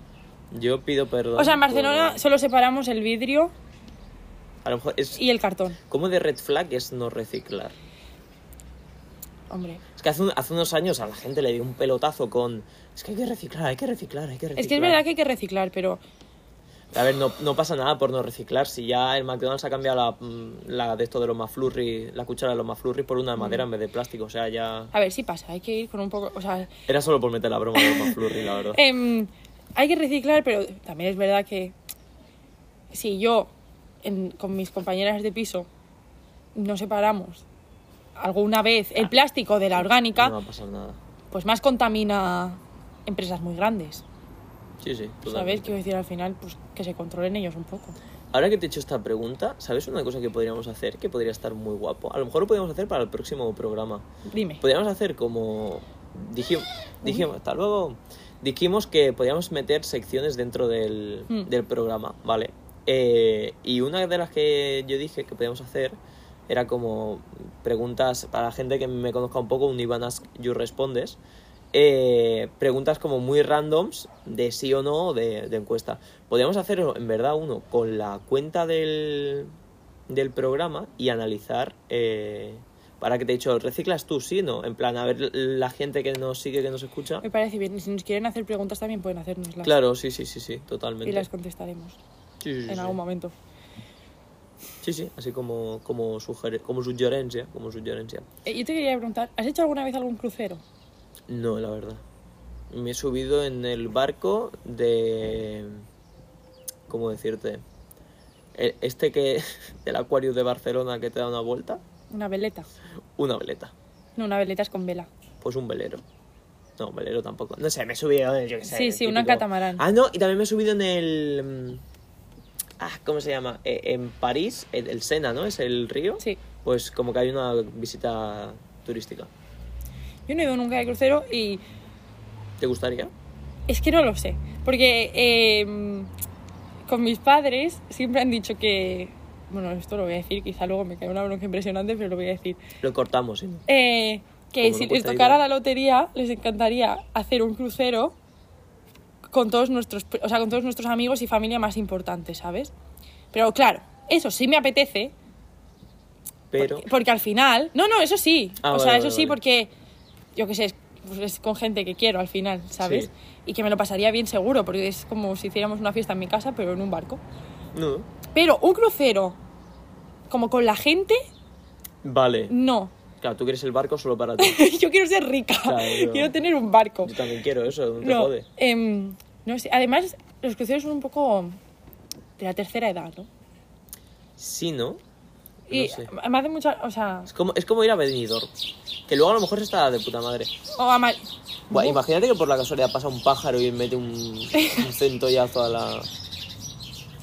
[SPEAKER 1] Yo pido perdón.
[SPEAKER 2] O sea, en
[SPEAKER 1] por-
[SPEAKER 2] Barcelona solo separamos el vidrio
[SPEAKER 1] A lo mejor es.
[SPEAKER 2] y el cartón.
[SPEAKER 1] ¿Cómo de red flag es no reciclar?
[SPEAKER 2] Hombre.
[SPEAKER 1] Es que hace, un- hace unos años a la gente le dio un pelotazo con. Es que hay que reciclar, hay que reciclar, hay que reciclar.
[SPEAKER 2] Es que es verdad que hay que reciclar, pero
[SPEAKER 1] A ver, no, no pasa nada por no reciclar. Si ya el McDonald's ha cambiado la, mm, la de esto de los McFlurry, la cuchara de los McFlurry por una de madera en vez de plástico. O sea, ya.
[SPEAKER 2] a ver, sí pasa, hay que ir con un poco, o sea,
[SPEAKER 1] Era solo por meter la broma de los McFlurry, la verdad.
[SPEAKER 2] em, hay que reciclar, pero también es verdad que si yo en- con mis compañeras de piso no separamos alguna vez el plástico de la orgánica,
[SPEAKER 1] No va a pasar nada.
[SPEAKER 2] pues más contamina empresas muy grandes.
[SPEAKER 1] Sí, sí.
[SPEAKER 2] ¿Sabes?
[SPEAKER 1] totalmente.
[SPEAKER 2] Quiero decir, al final, pues que se controlen ellos un poco.
[SPEAKER 1] Ahora que te he hecho esta pregunta, ¿sabes una cosa que podríamos hacer que podría estar muy guapo? A lo mejor lo podríamos hacer para el próximo programa.
[SPEAKER 2] Dime.
[SPEAKER 1] Podríamos hacer como. Dijimos, dijimos hasta luego. Dijimos que podíamos meter secciones dentro del,
[SPEAKER 2] Mm.
[SPEAKER 1] del programa, ¿vale? Eh, y una de las que yo dije que podíamos hacer era como preguntas para la gente que me conozca un poco, un Ivan Ask You Respondes. Eh, preguntas como muy randoms de sí o no de, de encuesta. Podríamos hacer en verdad uno con la cuenta del, del programa y analizar eh, para que te he dicho, ¿reciclas tú? Sí, no. En plan, a ver la gente que nos sigue, que nos escucha.
[SPEAKER 2] Me parece bien. Y Si nos quieren hacer preguntas también pueden hacérnoslas.
[SPEAKER 1] Claro, sí, sí, sí, sí,
[SPEAKER 2] Y
[SPEAKER 1] totalmente.
[SPEAKER 2] las contestaremos
[SPEAKER 1] Sí, sí, sí,
[SPEAKER 2] en algún momento.
[SPEAKER 1] Sí, sí, así como, como, sugerir, como sugerencia, como sugerencia.
[SPEAKER 2] Eh, yo te quería preguntar, ¿has hecho alguna vez algún crucero?
[SPEAKER 1] No, la verdad. Me he subido en el barco de... ¿Cómo decirte? E- Este que... del acuario de Barcelona que te da una vuelta.
[SPEAKER 2] Una veleta.
[SPEAKER 1] Una veleta.
[SPEAKER 2] No, una veleta es con vela.
[SPEAKER 1] Pues un velero. No, un velero tampoco. No sé, me he subido en el, yo qué sé,
[SPEAKER 2] Sí, sí, una catamarán.
[SPEAKER 1] Ah, no, y también me he subido en el... mm, Ah, ¿cómo se llama? Eh, en París, el, el Sena, ¿no? Es el río.
[SPEAKER 2] Sí.
[SPEAKER 1] Pues como que hay una visita turística.
[SPEAKER 2] Yo no he ido nunca de crucero y
[SPEAKER 1] ¿Te gustaría?
[SPEAKER 2] es que no lo sé. Porque eh, con mis padres siempre han dicho que... Bueno, esto lo voy a decir, quizá luego me cae una bronca impresionante, pero lo voy a decir.
[SPEAKER 1] Lo cortamos, ¿sí?
[SPEAKER 2] Eh, que si
[SPEAKER 1] no
[SPEAKER 2] les tocara la lotería, les encantaría hacer un crucero con todos nuestros, o sea, con todos nuestros amigos y familia más importantes, ¿sabes? Pero claro, eso sí me apetece,
[SPEAKER 1] Pero...
[SPEAKER 2] porque, porque al final, no, no, eso sí,
[SPEAKER 1] Ah,
[SPEAKER 2] o
[SPEAKER 1] vale,
[SPEAKER 2] sea,
[SPEAKER 1] vale,
[SPEAKER 2] eso sí
[SPEAKER 1] vale.
[SPEAKER 2] porque yo qué sé, es, pues es con gente que quiero al final, ¿sabes?
[SPEAKER 1] Sí.
[SPEAKER 2] Y que me lo pasaría bien seguro, porque es como si hiciéramos una fiesta en mi casa, pero en un barco.
[SPEAKER 1] No.
[SPEAKER 2] Pero un crucero como con la gente,
[SPEAKER 1] Vale.
[SPEAKER 2] no.
[SPEAKER 1] Claro, tú quieres el barco solo para ti.
[SPEAKER 2] yo quiero ser rica,
[SPEAKER 1] Claro,
[SPEAKER 2] quiero tener un barco.
[SPEAKER 1] Yo también quiero eso, no te
[SPEAKER 2] No,
[SPEAKER 1] jode.
[SPEAKER 2] em, no sé. Además, los cruceros son un poco de la tercera edad, ¿no?
[SPEAKER 1] Sí, ¿no?
[SPEAKER 2] Y
[SPEAKER 1] No sé.
[SPEAKER 2] me hace mucha. O sea.
[SPEAKER 1] Es como, es como ir a Benidorm. Que luego a lo mejor está de puta madre.
[SPEAKER 2] O ama-
[SPEAKER 1] Buah, imagínate que por la casualidad pasa un pájaro y mete un, un centollazo a la...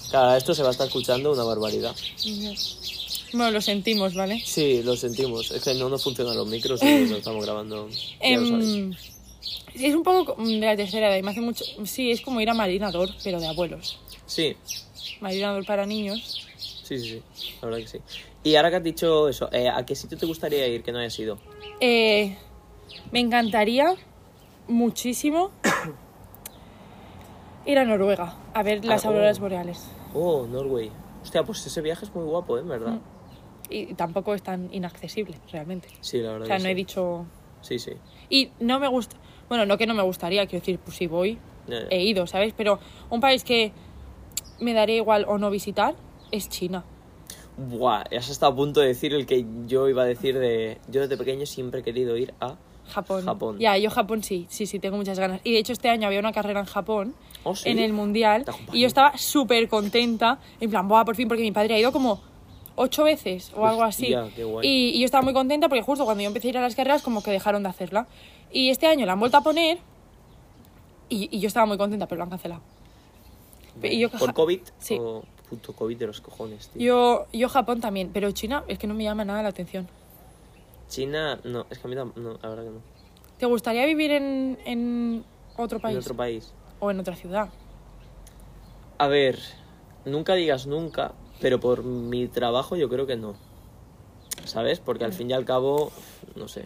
[SPEAKER 1] Claro, esto se va a estar escuchando una barbaridad.
[SPEAKER 2] Bueno, lo sentimos, ¿vale?
[SPEAKER 1] Sí, lo sentimos. Es que no nos funcionan los micros y lo estamos grabando. Ya lo sabéis.
[SPEAKER 2] Sí, es un poco de la tercera edad y me hace mucho. Sí, es como ir a Marinador, pero de abuelos.
[SPEAKER 1] Sí,
[SPEAKER 2] Marinador para niños.
[SPEAKER 1] sí, sí, sí. La verdad que sí. Y ahora que has dicho eso, eh, ¿a qué sitio te gustaría ir que no haya sido?
[SPEAKER 2] Eh, me encantaría muchísimo ir a Noruega a ver las
[SPEAKER 1] Ah, oh.
[SPEAKER 2] auroras boreales.
[SPEAKER 1] Oh, Norway. Hostia, pues ese viaje es muy guapo, ¿eh? Verdad.
[SPEAKER 2] Y tampoco es tan inaccesible, realmente.
[SPEAKER 1] Sí, la verdad
[SPEAKER 2] O sea,
[SPEAKER 1] que
[SPEAKER 2] no
[SPEAKER 1] sí.
[SPEAKER 2] he dicho.
[SPEAKER 1] Sí, sí.
[SPEAKER 2] Y no me gusta. Bueno, no que no me gustaría, quiero decir, pues si voy, he ido, ¿sabes? Pero un país que me daría igual o no visitar es China.
[SPEAKER 1] Buah, has estado a punto de decir el que yo iba a decir de... Yo desde pequeño siempre he querido ir a...
[SPEAKER 2] Japón.
[SPEAKER 1] Japón.
[SPEAKER 2] Ya, yo Japón sí, sí, sí, tengo muchas ganas. Y de hecho este año había una carrera en Japón,
[SPEAKER 1] ¿Oh, sí?
[SPEAKER 2] en el Mundial, y yo estaba súper contenta, en plan, buah, por fin, porque mi padre ha ido como ocho veces o algo así.
[SPEAKER 1] Qué guay.
[SPEAKER 2] Y, y yo estaba muy contenta porque justo cuando yo empecé a ir a las carreras como que dejaron de hacerla. Y este año la han vuelto a poner y, y yo estaba muy contenta, pero lo han cancelado. Y yo,
[SPEAKER 1] ¿Por COVID?
[SPEAKER 2] Sí.
[SPEAKER 1] O puto COVID de los cojones, tío.
[SPEAKER 2] yo, yo Japón también, pero China es que no me llama nada la atención.
[SPEAKER 1] China, no, es que a mí no, la verdad que no.
[SPEAKER 2] ¿Te gustaría vivir en, en otro país?
[SPEAKER 1] En otro país.
[SPEAKER 2] O en otra ciudad.
[SPEAKER 1] A ver, nunca digas nunca, pero por mi trabajo yo creo que no. ¿Sabes? Porque al fin y al cabo, no sé.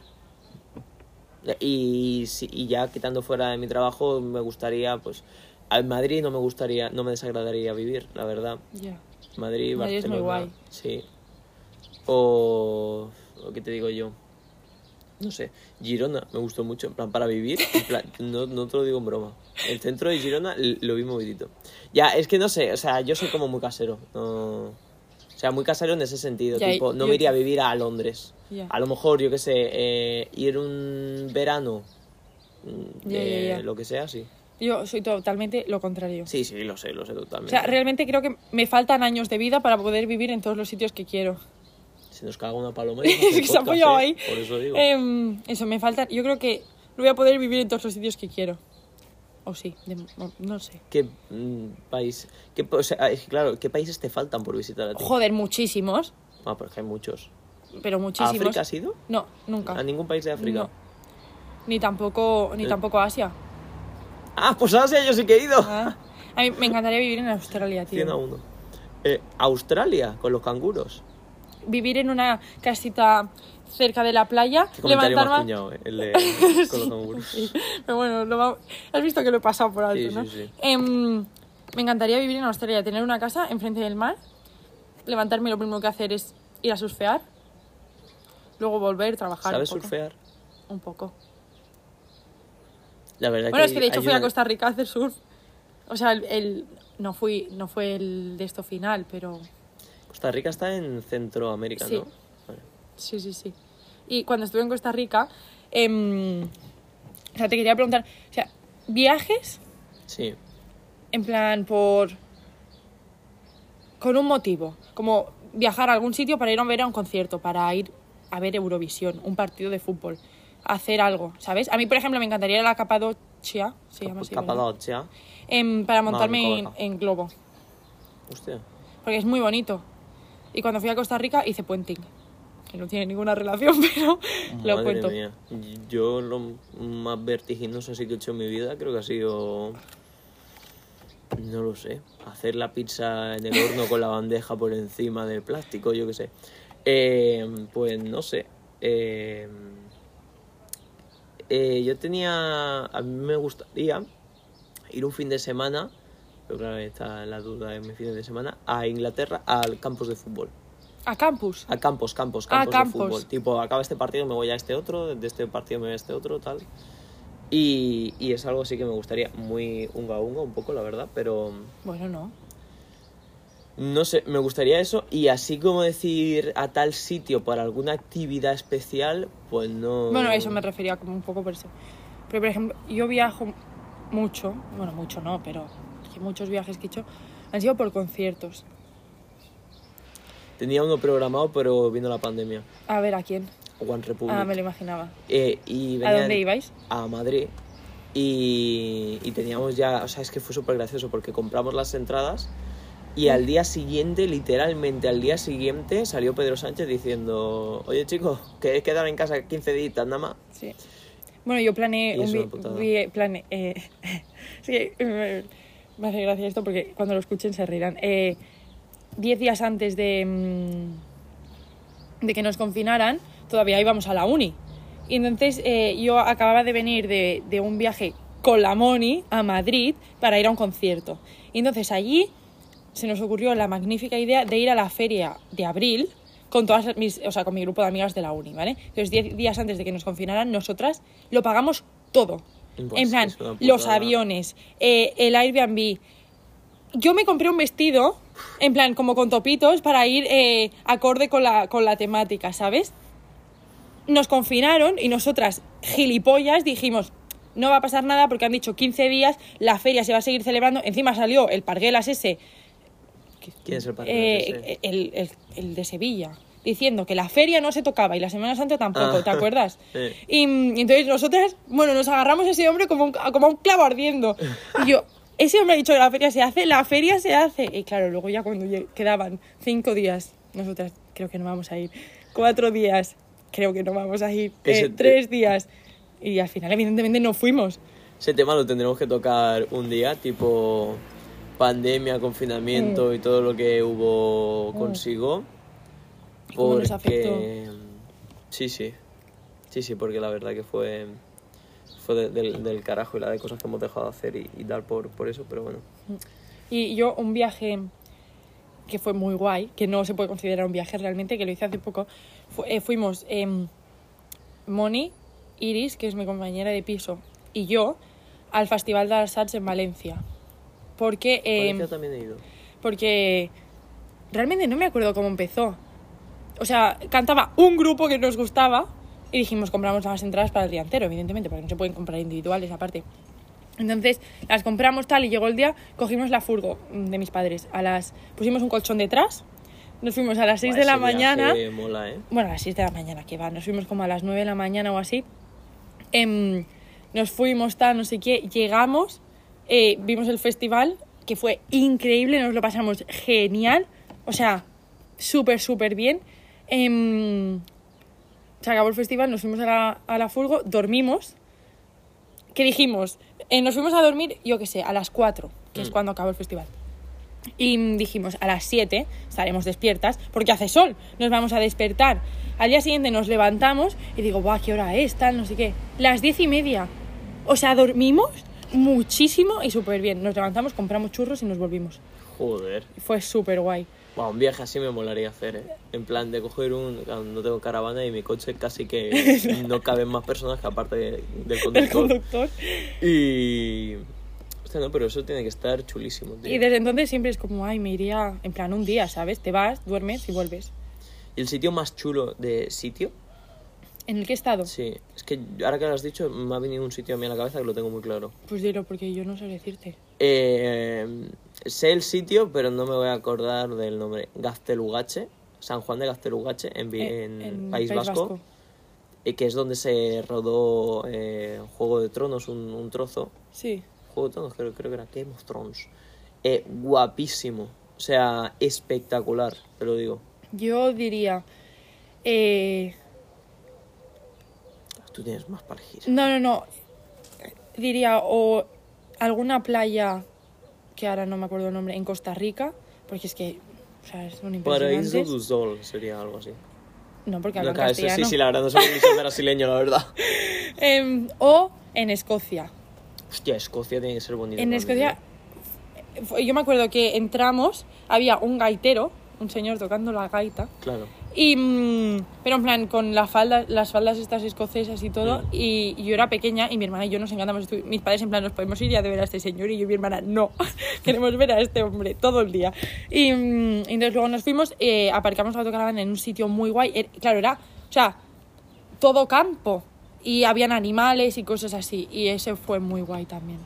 [SPEAKER 1] Y, si- y ya quitando fuera de mi trabajo, me gustaría, pues, en Madrid no me gustaría, no me desagradaría vivir, la verdad. Madrid,
[SPEAKER 2] Madrid es muy
[SPEAKER 1] Barcelona.
[SPEAKER 2] guay.
[SPEAKER 1] Sí. O, o qué te digo yo. No sé, Girona me gustó mucho, en plan para vivir, en plan, no, no te lo digo en broma. El centro de Girona lo vi movidito. Ya, es que no sé, o sea, yo soy como muy casero. No, o sea, muy casero en ese sentido, tipo, no me iría a vivir a Londres. A lo mejor, yo qué sé, eh, ir un verano, mm, de
[SPEAKER 2] ya, ya.
[SPEAKER 1] lo que sea, sí.
[SPEAKER 2] Yo soy totalmente lo contrario.
[SPEAKER 1] Sí, sí, lo sé, lo sé
[SPEAKER 2] O
[SPEAKER 1] totalmente.
[SPEAKER 2] sea, realmente creo que me faltan años de vida para poder vivir en todos los sitios que quiero.
[SPEAKER 1] Se nos caga una paloma y
[SPEAKER 2] Es que se ha apoyado
[SPEAKER 1] ¿eh?
[SPEAKER 2] ahí.
[SPEAKER 1] Por eso digo.
[SPEAKER 2] Em, eso, me falta. Yo creo que no voy a poder vivir en todos los sitios que quiero. O sí, de- no, no sé.
[SPEAKER 1] ¿Qué mm, país? Qué, o sea, es que claro, ¿qué países te faltan por visitar a ti?
[SPEAKER 2] Joder, muchísimos.
[SPEAKER 1] Ah, porque hay muchos.
[SPEAKER 2] Pero
[SPEAKER 1] ¿A
[SPEAKER 2] muchísimos.
[SPEAKER 1] África has ido?
[SPEAKER 2] No, nunca.
[SPEAKER 1] ¿A ningún país de África?
[SPEAKER 2] No. Ni tampoco, ni
[SPEAKER 1] Eh.
[SPEAKER 2] tampoco Asia.
[SPEAKER 1] Ah, pues Asia yo sí que he ido.
[SPEAKER 2] Ah. A mí me encantaría vivir en Australia,
[SPEAKER 1] 100 a
[SPEAKER 2] tío.
[SPEAKER 1] 1. Eh, Australia, con los canguros.
[SPEAKER 2] Vivir en una casita cerca de la playa,
[SPEAKER 1] Qué comentario más cuñado, eh, el de con los canguros.
[SPEAKER 2] Sí, pero bueno, lo va- has visto que lo he pasado por alto,
[SPEAKER 1] Sí,
[SPEAKER 2] ¿no?
[SPEAKER 1] sí, sí.
[SPEAKER 2] Em, me encantaría vivir en Australia, tener una casa enfrente del mar, levantarme y lo primero que hacer es ir a surfear, luego volver, trabajar.
[SPEAKER 1] ¿Sabes
[SPEAKER 2] un poco,
[SPEAKER 1] surfear?
[SPEAKER 2] Un poco.
[SPEAKER 1] La verdad
[SPEAKER 2] Bueno, es que de hecho fui a Costa Rica a hacer surf. O sea, el, el- no fui, no fue el de esto final, pero
[SPEAKER 1] Costa Rica está en Centroamérica,
[SPEAKER 2] Sí.
[SPEAKER 1] ¿no? Vale.
[SPEAKER 2] sí, sí, sí. Y cuando estuve en Costa Rica, em, o sea, te quería preguntar, o sea, viajes
[SPEAKER 1] Sí.
[SPEAKER 2] en plan por con un motivo, como viajar a algún sitio para ir a ver a un concierto, para ir a ver Eurovisión, un partido de fútbol, hacer algo, ¿sabes? A mí, por ejemplo, me encantaría ir a la Capadocia, se llama así.
[SPEAKER 1] Capadocia.
[SPEAKER 2] Em, para montarme en,
[SPEAKER 1] Cobaca.
[SPEAKER 2] en globo,
[SPEAKER 1] Hostia.
[SPEAKER 2] porque es muy bonito. Y cuando fui a Costa Rica hice puenting, que no tiene ninguna relación, pero lo
[SPEAKER 1] Madre
[SPEAKER 2] cuento.
[SPEAKER 1] mía. Yo lo más vertiginoso así que he hecho en mi vida creo que ha sido... No lo sé. Hacer la pizza en el horno con la bandeja por encima del plástico, yo qué sé. Eh, pues no sé. Eh, eh, yo tenía... A mí me gustaría ir un fin de semana, pero claro, está la duda de mi fin de semana, a Inglaterra al campus de fútbol.
[SPEAKER 2] A campus.
[SPEAKER 1] A campos, campos,
[SPEAKER 2] Ah,
[SPEAKER 1] campos
[SPEAKER 2] campos.
[SPEAKER 1] de fútbol. Tipo, acaba este partido, me voy a este otro, de este partido me voy a este otro, tal. Y, y es algo así que me gustaría, muy unga unga un poco, la verdad, pero
[SPEAKER 2] Bueno, no.
[SPEAKER 1] No sé, me gustaría eso. Y así como decir a tal sitio para alguna actividad especial, pues no.
[SPEAKER 2] Bueno, eso me refería como un poco por eso. Pero, por ejemplo, yo viajo mucho, bueno, mucho no, pero muchos viajes que he hecho han sido por conciertos.
[SPEAKER 1] Tenía uno programado, pero vino la pandemia.
[SPEAKER 2] A ver, ¿a quién?
[SPEAKER 1] One Republic.
[SPEAKER 2] Ah, me lo imaginaba.
[SPEAKER 1] Eh, y
[SPEAKER 2] ¿A dónde
[SPEAKER 1] de-
[SPEAKER 2] ibais?
[SPEAKER 1] a Madrid y, y teníamos ya, o sea, es que fue súper gracioso porque compramos las entradas y al día siguiente, literalmente al día siguiente, salió Pedro Sánchez diciendo, oye chicos, que quedar en casa 15 días nada más.
[SPEAKER 2] Sí. Bueno, yo planeé un
[SPEAKER 1] es
[SPEAKER 2] vi-
[SPEAKER 1] una putada.
[SPEAKER 2] vi- plane- eh, que eh, me hace gracia esto porque cuando lo escuchen se reirán. Eh, diez días antes de, mm, de que nos confinaran, todavía íbamos a la uni. Y entonces eh, yo acababa de venir de, de un viaje con la Moni a Madrid para ir a un concierto. Y entonces allí se nos ocurrió la magnífica idea de ir a la feria de abril con todas mis, o sea, con mi grupo de amigas de la uni, ¿vale? Entonces, diez días antes de que nos confinaran, nosotras lo pagamos todo.
[SPEAKER 1] Pues
[SPEAKER 2] en plan, los aviones, eh, el Airbnb. Yo me compré un vestido En plan, como con topitos para ir eh, acorde con la, con la temática, ¿sabes? Nos confinaron y nosotras, gilipollas, dijimos, no va a pasar nada porque han dicho 15 días, la feria se va a seguir celebrando. Encima salió el Parguelas ese,
[SPEAKER 1] ¿Quién es el padre?
[SPEAKER 2] eh, el, el- el de Sevilla, diciendo que la feria no se tocaba y la Semana Santa tampoco,
[SPEAKER 1] Ah.
[SPEAKER 2] ¿te acuerdas?
[SPEAKER 1] Sí.
[SPEAKER 2] Y, mm, entonces nosotras, bueno, nos agarramos a ese hombre como un, como a un clavo ardiendo. Y yo, ese hombre ha dicho que la feria se hace, la feria se hace. Y claro, luego ya cuando quedaban cinco días, nosotras creo que no vamos a ir. Cuatro días, creo que no vamos a ir. eh, tres días. Y al final, evidentemente, no fuimos.
[SPEAKER 1] Ese tema lo tendremos que tocar un día, tipo pandemia, confinamiento y todo lo que hubo consigo.
[SPEAKER 2] ¿Y cómo nos
[SPEAKER 1] Porque. Sí, sí. Sí, sí, porque la verdad que fue. Fue de- del, del carajo y la de cosas que hemos dejado de hacer y, y dar por, por eso, pero bueno.
[SPEAKER 2] Y yo un viaje que fue muy guay, que no se puede considerar un viaje realmente, que lo hice hace poco, fu- eh, fuimos em, Moni, Iris, que es mi compañera de piso, y yo al Festival de las Arts en Valencia. Porque,
[SPEAKER 1] Valencia también he ido.
[SPEAKER 2] porque realmente no me acuerdo cómo empezó. O sea, cantaba un grupo que nos gustaba y dijimos compramos las entradas para el día entero, evidentemente, porque no se pueden comprar individuales aparte. Entonces las compramos tal y llegó el día, cogimos la furgo de mis padres. A las pusimos un colchón detrás, nos fuimos a las 6
[SPEAKER 1] Buah,
[SPEAKER 2] de la mañana.
[SPEAKER 1] mola, ¿eh?
[SPEAKER 2] Bueno, a las 6 de la mañana, que va, nos fuimos como a las 9 de la mañana o así. Em, nos fuimos, tal, no sé qué, llegamos, eh, vimos el festival, que fue increíble, nos lo pasamos genial, o sea, súper, súper bien. Em, se acabó el festival, nos fuimos a la, a la furgo, dormimos. ¿Qué dijimos? Eh, nos fuimos a dormir, yo qué sé, a las 4, que es
[SPEAKER 1] Mm.
[SPEAKER 2] cuando acabó el festival. Y dijimos, a las 7 estaremos despiertas, porque hace sol, nos vamos a despertar. Al día siguiente nos levantamos y digo, guau, ¿qué hora es? Tal, no sé qué. Las 10 y media. O sea, dormimos muchísimo y súper bien. Nos levantamos, compramos churros y nos volvimos.
[SPEAKER 1] Joder.
[SPEAKER 2] Fue súper guay.
[SPEAKER 1] Buah, un viaje así me molaría hacer, ¿eh? En plan de coger un... No tengo caravana y mi coche casi que no caben más personas que aparte de- del
[SPEAKER 2] El
[SPEAKER 1] conductor.
[SPEAKER 2] conductor.
[SPEAKER 1] Y... Hostia, no, pero eso tiene que estar chulísimo, tío.
[SPEAKER 2] Y desde entonces siempre es como, ay, me iría en plan un día, ¿sabes? Te vas, duermes y vuelves.
[SPEAKER 1] ¿Y el sitio más chulo de sitio?
[SPEAKER 2] ¿En el que he estado?
[SPEAKER 1] Sí. Es que ahora que lo has dicho, me ha venido un sitio a mí a la cabeza que lo tengo muy claro.
[SPEAKER 2] Pues dilo, porque yo no sé decirte.
[SPEAKER 1] Eh, sé el sitio, pero no me voy a acordar del nombre. Gaztelugache, San Juan de Gaztelugache, en,
[SPEAKER 2] Eh,
[SPEAKER 1] en País, Vasco, eh, que es donde se rodó eh, Juego de Tronos, un, un trozo.
[SPEAKER 2] Sí.
[SPEAKER 1] Juego de Tronos, creo, creo que era Game of Thrones. Guapísimo, o sea, espectacular, te lo digo.
[SPEAKER 2] Yo diría... eh,
[SPEAKER 1] Tú tienes más para elegir.
[SPEAKER 2] No, no, no. Diría o alguna playa que ahora no me acuerdo el nombre en Costa Rica, porque es que, o sea, son
[SPEAKER 1] Paraíso
[SPEAKER 2] impresionantes.
[SPEAKER 1] do Sol sería algo así.
[SPEAKER 2] No, porque
[SPEAKER 1] No,
[SPEAKER 2] hablan
[SPEAKER 1] claro, eso
[SPEAKER 2] castellano.
[SPEAKER 1] sí, sí, la verdad, no soy ni brasileño, la verdad.
[SPEAKER 2] Em, o en Escocia.
[SPEAKER 1] Hostia, Escocia tiene que ser bonito.
[SPEAKER 2] En Escocia,
[SPEAKER 1] ¿eh?
[SPEAKER 2] yo me acuerdo que entramos, había un gaitero, un señor tocando la gaita,
[SPEAKER 1] Claro.
[SPEAKER 2] Y mm, pero en plan con la falda, las faldas estas escocesas y todo,
[SPEAKER 1] Mm.
[SPEAKER 2] y, y yo era pequeña y mi hermana y yo nos encantamos. Mis padres en plan nos podemos ir ya de ver a este señor y yo y mi hermana no, queremos ver a este hombre todo el día. Y, mm, entonces luego nos fuimos, eh, aparcamos la autocaravana en un sitio muy guay, Er- claro era, o sea, todo campo y habían animales y cosas así y ese fue muy guay también,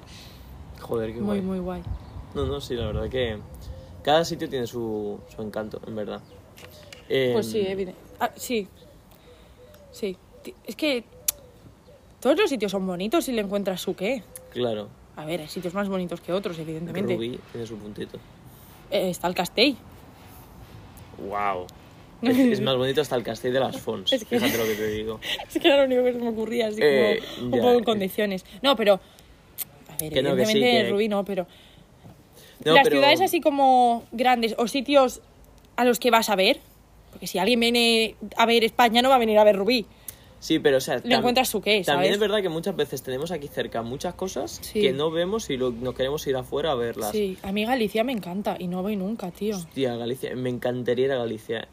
[SPEAKER 1] Joder, qué
[SPEAKER 2] muy
[SPEAKER 1] guay.
[SPEAKER 2] muy guay.
[SPEAKER 1] No, no, sí, la verdad que cada sitio tiene su, su encanto, en verdad. Eh,
[SPEAKER 2] Pues sí, evidente. Ah, sí. Sí. Es que todos los sitios son bonitos si le encuentras su qué.
[SPEAKER 1] Claro,
[SPEAKER 2] A ver, hay sitios más bonitos que otros, evidentemente.
[SPEAKER 1] Rubí tiene su puntito.
[SPEAKER 2] Eh, está el Castell.
[SPEAKER 1] ¡Wow! Es, es más bonito hasta el Castell de las Fons,
[SPEAKER 2] Es que-
[SPEAKER 1] fíjate lo que te digo.
[SPEAKER 2] Es que era lo único que se me ocurría, así
[SPEAKER 1] Eh,
[SPEAKER 2] como un
[SPEAKER 1] ya,
[SPEAKER 2] poco en
[SPEAKER 1] eh.
[SPEAKER 2] condiciones. No, pero. A ver,
[SPEAKER 1] Que no, que sí,
[SPEAKER 2] evidentemente
[SPEAKER 1] que-
[SPEAKER 2] Rubí no, pero.
[SPEAKER 1] No,
[SPEAKER 2] las
[SPEAKER 1] pero-
[SPEAKER 2] ciudades así como grandes o sitios a los que vas a ver. Porque si alguien viene a ver España, no va a venir a ver Rubí.
[SPEAKER 1] Sí, pero o sea...
[SPEAKER 2] Le encuentras su qué,
[SPEAKER 1] También
[SPEAKER 2] ¿sabes?
[SPEAKER 1] es verdad que muchas veces tenemos aquí cerca muchas cosas
[SPEAKER 2] Sí.
[SPEAKER 1] que no vemos y lo- nos queremos ir afuera a verlas.
[SPEAKER 2] Sí, a mí Galicia me encanta y no voy nunca, tío.
[SPEAKER 1] Hostia, Galicia, me encantaría ir a Galicia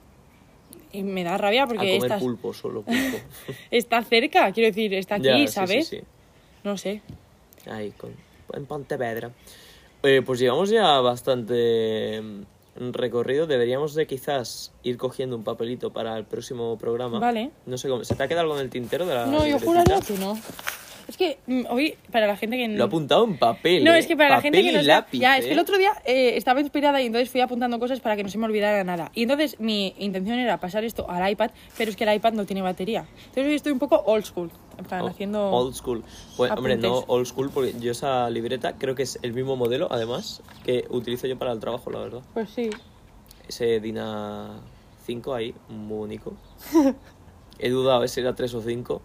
[SPEAKER 2] Y me da rabia
[SPEAKER 1] a
[SPEAKER 2] porque
[SPEAKER 1] comer
[SPEAKER 2] estás-
[SPEAKER 1] pulpo, solo pulpo.
[SPEAKER 2] está cerca, quiero decir, está aquí,
[SPEAKER 1] Ya, sí, sí,
[SPEAKER 2] ¿sabes?
[SPEAKER 1] sí.
[SPEAKER 2] No sé.
[SPEAKER 1] Ahí, con, en Pontevedra. Eh, pues llevamos ya bastante, recorrido. Deberíamos de quizás ir cogiendo un papelito para el próximo programa.
[SPEAKER 2] Vale.
[SPEAKER 1] No sé cómo. ¿Se te ha quedado algo en el tintero de la
[SPEAKER 2] No, yo
[SPEAKER 1] libretita?
[SPEAKER 2] juraría que no. Es que mm, hoy, para la gente que...
[SPEAKER 1] Lo he apuntado en papel.
[SPEAKER 2] No,
[SPEAKER 1] ¿eh?
[SPEAKER 2] es que para la gente que no
[SPEAKER 1] lápiz,
[SPEAKER 2] Ya, es que
[SPEAKER 1] ¿eh?
[SPEAKER 2] el otro día eh, estaba inspirada y entonces fui apuntando cosas para que no se me olvidara nada. Y entonces mi intención era pasar esto al iPad, pero es que el iPad no tiene batería. Entonces hoy estoy un poco old school. En plan,
[SPEAKER 1] Oh,
[SPEAKER 2] haciendo...
[SPEAKER 1] Old school. Pues, hombre, no old school, porque yo esa libreta creo que es el mismo modelo, además, que utilizo yo para el trabajo, la verdad.
[SPEAKER 2] Pues sí.
[SPEAKER 1] Ese Dina 5 ahí, muy único. He dudado si era 3 o 5,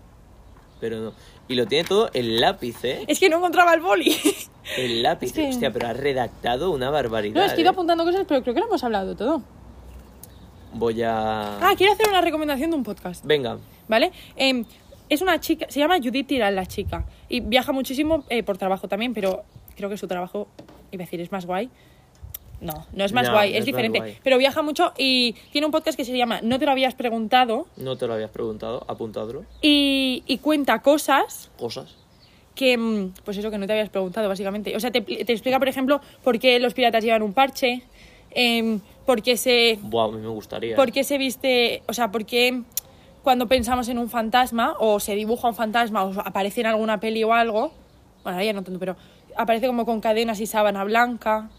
[SPEAKER 1] pero no. Y lo tiene todo el lápiz, ¿eh?
[SPEAKER 2] Es que no encontraba el boli.
[SPEAKER 1] El lápiz.
[SPEAKER 2] Es que-
[SPEAKER 1] Hostia, pero ha redactado una barbaridad.
[SPEAKER 2] no, es que he ido
[SPEAKER 1] ¿eh?
[SPEAKER 2] apuntando cosas, pero creo que lo hemos hablado todo.
[SPEAKER 1] Voy a...
[SPEAKER 2] Ah, quiero hacer una recomendación de un podcast.
[SPEAKER 1] Venga.
[SPEAKER 2] ¿Vale? Em, es una chica, se llama Judith Tirán, la chica. Y viaja muchísimo eh, por trabajo también, pero creo que su trabajo, iba a decir, es más guay. No, no es más
[SPEAKER 1] No,
[SPEAKER 2] guay, es diferente.
[SPEAKER 1] guay.
[SPEAKER 2] Pero viaja mucho y tiene un podcast que se llama No te lo habías preguntado
[SPEAKER 1] No te lo habías preguntado, apuntadlo.
[SPEAKER 2] y, y cuenta cosas
[SPEAKER 1] Cosas.
[SPEAKER 2] que, mm, pues eso que no te habías preguntado, básicamente. O sea, te, te explica, por ejemplo, por qué los piratas llevan un parche, em, por qué se
[SPEAKER 1] Buah, a mí me gustaría.
[SPEAKER 2] ¿Por qué se viste, o sea, por qué cuando pensamos en un fantasma o se dibuja un fantasma o aparece en alguna peli o algo, bueno, ahora ya no tanto, pero aparece como con cadenas y sábana blanca,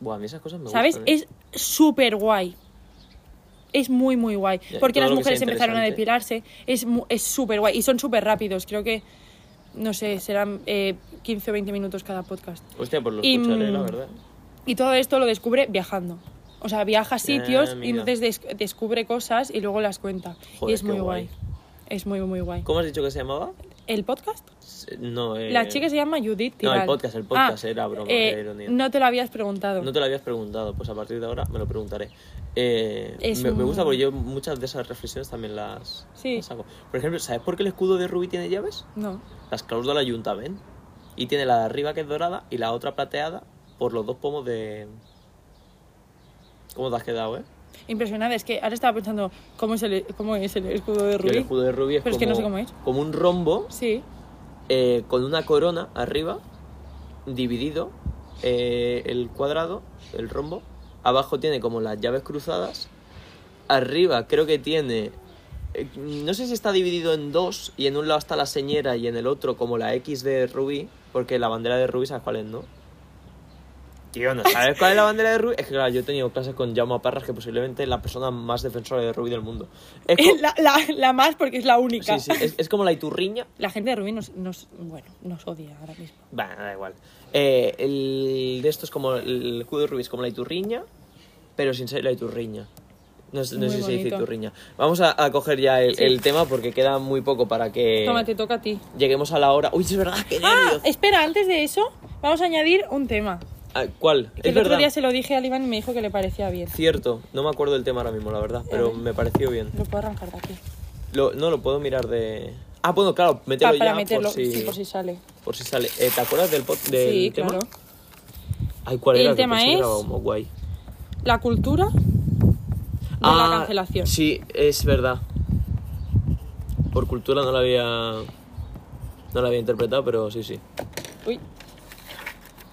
[SPEAKER 1] Buah, a mí esas cosas me
[SPEAKER 2] ¿sabes?
[SPEAKER 1] gustan. ¿eh?
[SPEAKER 2] Es súper guay. Es muy, muy guay.
[SPEAKER 1] Ya,
[SPEAKER 2] Porque las mujeres empezaron a depilarse. Es mu- es súper guay. Y son súper rápidos. Creo que, no sé, serán eh, 15 o 20 minutos cada podcast.
[SPEAKER 1] Hostia, pues lo
[SPEAKER 2] Y,
[SPEAKER 1] escucharé, la
[SPEAKER 2] mm,
[SPEAKER 1] verdad.
[SPEAKER 2] Y todo esto lo descubre viajando. O sea, viaja a sitios y
[SPEAKER 1] amiga.
[SPEAKER 2] entonces des- descubre cosas y luego las cuenta.
[SPEAKER 1] Joder,
[SPEAKER 2] y es muy
[SPEAKER 1] guay.
[SPEAKER 2] guay. Es muy, muy guay.
[SPEAKER 1] ¿Cómo has dicho que se llamaba?
[SPEAKER 2] ¿El podcast?
[SPEAKER 1] No, eh...
[SPEAKER 2] La chica se llama Judith
[SPEAKER 1] No, el podcast, el podcast, era broma,
[SPEAKER 2] eh,
[SPEAKER 1] era ironía.
[SPEAKER 2] No te lo habías preguntado.
[SPEAKER 1] No te lo habías preguntado, pues a partir de ahora me lo preguntaré. Eh,
[SPEAKER 2] Es
[SPEAKER 1] me, me gusta porque yo muchas de esas reflexiones también las,
[SPEAKER 2] Sí.
[SPEAKER 1] las hago. Por ejemplo, ¿sabes por qué el escudo de Rubí tiene llaves?
[SPEAKER 2] No.
[SPEAKER 1] Las claus de la Ayuntamiento. Y tiene la de arriba que es dorada y la otra plateada por los dos pomos de... ¿Cómo te has quedado, eh?
[SPEAKER 2] Impresionante. Es que ahora estaba pensando cómo es el, cómo es el escudo de Rubí.
[SPEAKER 1] el escudo de Rubí es
[SPEAKER 2] Pero es
[SPEAKER 1] como,
[SPEAKER 2] que no sé cómo es.
[SPEAKER 1] como un rombo
[SPEAKER 2] Sí.
[SPEAKER 1] eh, con una corona arriba, dividido eh, el cuadrado, el rombo. Abajo tiene como las llaves cruzadas. Arriba creo que tiene... eh, no sé si está dividido en dos y en un lado está la señera y en el otro como la X de Rubí, porque la bandera de Rubí sabes cuál es, ¿no? Tío, ¿no sabes cuál es la bandera de Rubí? Es que claro, yo he tenido clases con Jaume Parras, que posiblemente es la persona más defensora de Rubí del mundo. Es co-
[SPEAKER 2] La, la, la más porque es la única.
[SPEAKER 1] sí, sí, es, es como la iturriña,
[SPEAKER 2] La gente de Rubí nos, nos, bueno, nos odia ahora mismo.
[SPEAKER 1] Bueno, da igual. Eh, el de esto es como el escudo de Rubí es como la iturriña, pero sin ser la iturriña. No, sé- no sé si se dice
[SPEAKER 2] bonito.
[SPEAKER 1] iturriña. Vamos a, a coger ya el,
[SPEAKER 2] Sí.
[SPEAKER 1] el tema porque queda muy poco para que
[SPEAKER 2] Toma, te toca a ti.
[SPEAKER 1] lleguemos a la hora. Uy, es verdad, qué
[SPEAKER 2] Ah,
[SPEAKER 1] nervios.
[SPEAKER 2] espera, antes de eso, vamos a añadir un tema.
[SPEAKER 1] Ah, ¿Cuál?
[SPEAKER 2] Que el otro día se lo dije a Iván y me dijo que le parecía bien.
[SPEAKER 1] Cierto, no me acuerdo del tema ahora mismo, la verdad, pero me pareció bien.
[SPEAKER 2] Lo puedo arrancar de aquí.
[SPEAKER 1] Lo- no lo puedo mirar de. Ah, bueno, claro, mételo
[SPEAKER 2] Pa- para
[SPEAKER 1] ya
[SPEAKER 2] meterlo,
[SPEAKER 1] por si,
[SPEAKER 2] sí, por si sale.
[SPEAKER 1] por si sale. Eh, ¿Te acuerdas del, pod- del
[SPEAKER 2] sí,
[SPEAKER 1] tema?
[SPEAKER 2] claro.
[SPEAKER 1] Ay, ¿cuál
[SPEAKER 2] El
[SPEAKER 1] era?
[SPEAKER 2] Tema
[SPEAKER 1] que
[SPEAKER 2] es-
[SPEAKER 1] era como guay.
[SPEAKER 2] La cultura de la cancelación.
[SPEAKER 1] Ah, Sí, es verdad. Por cultura no la había. No la había interpretado, pero sí, sí.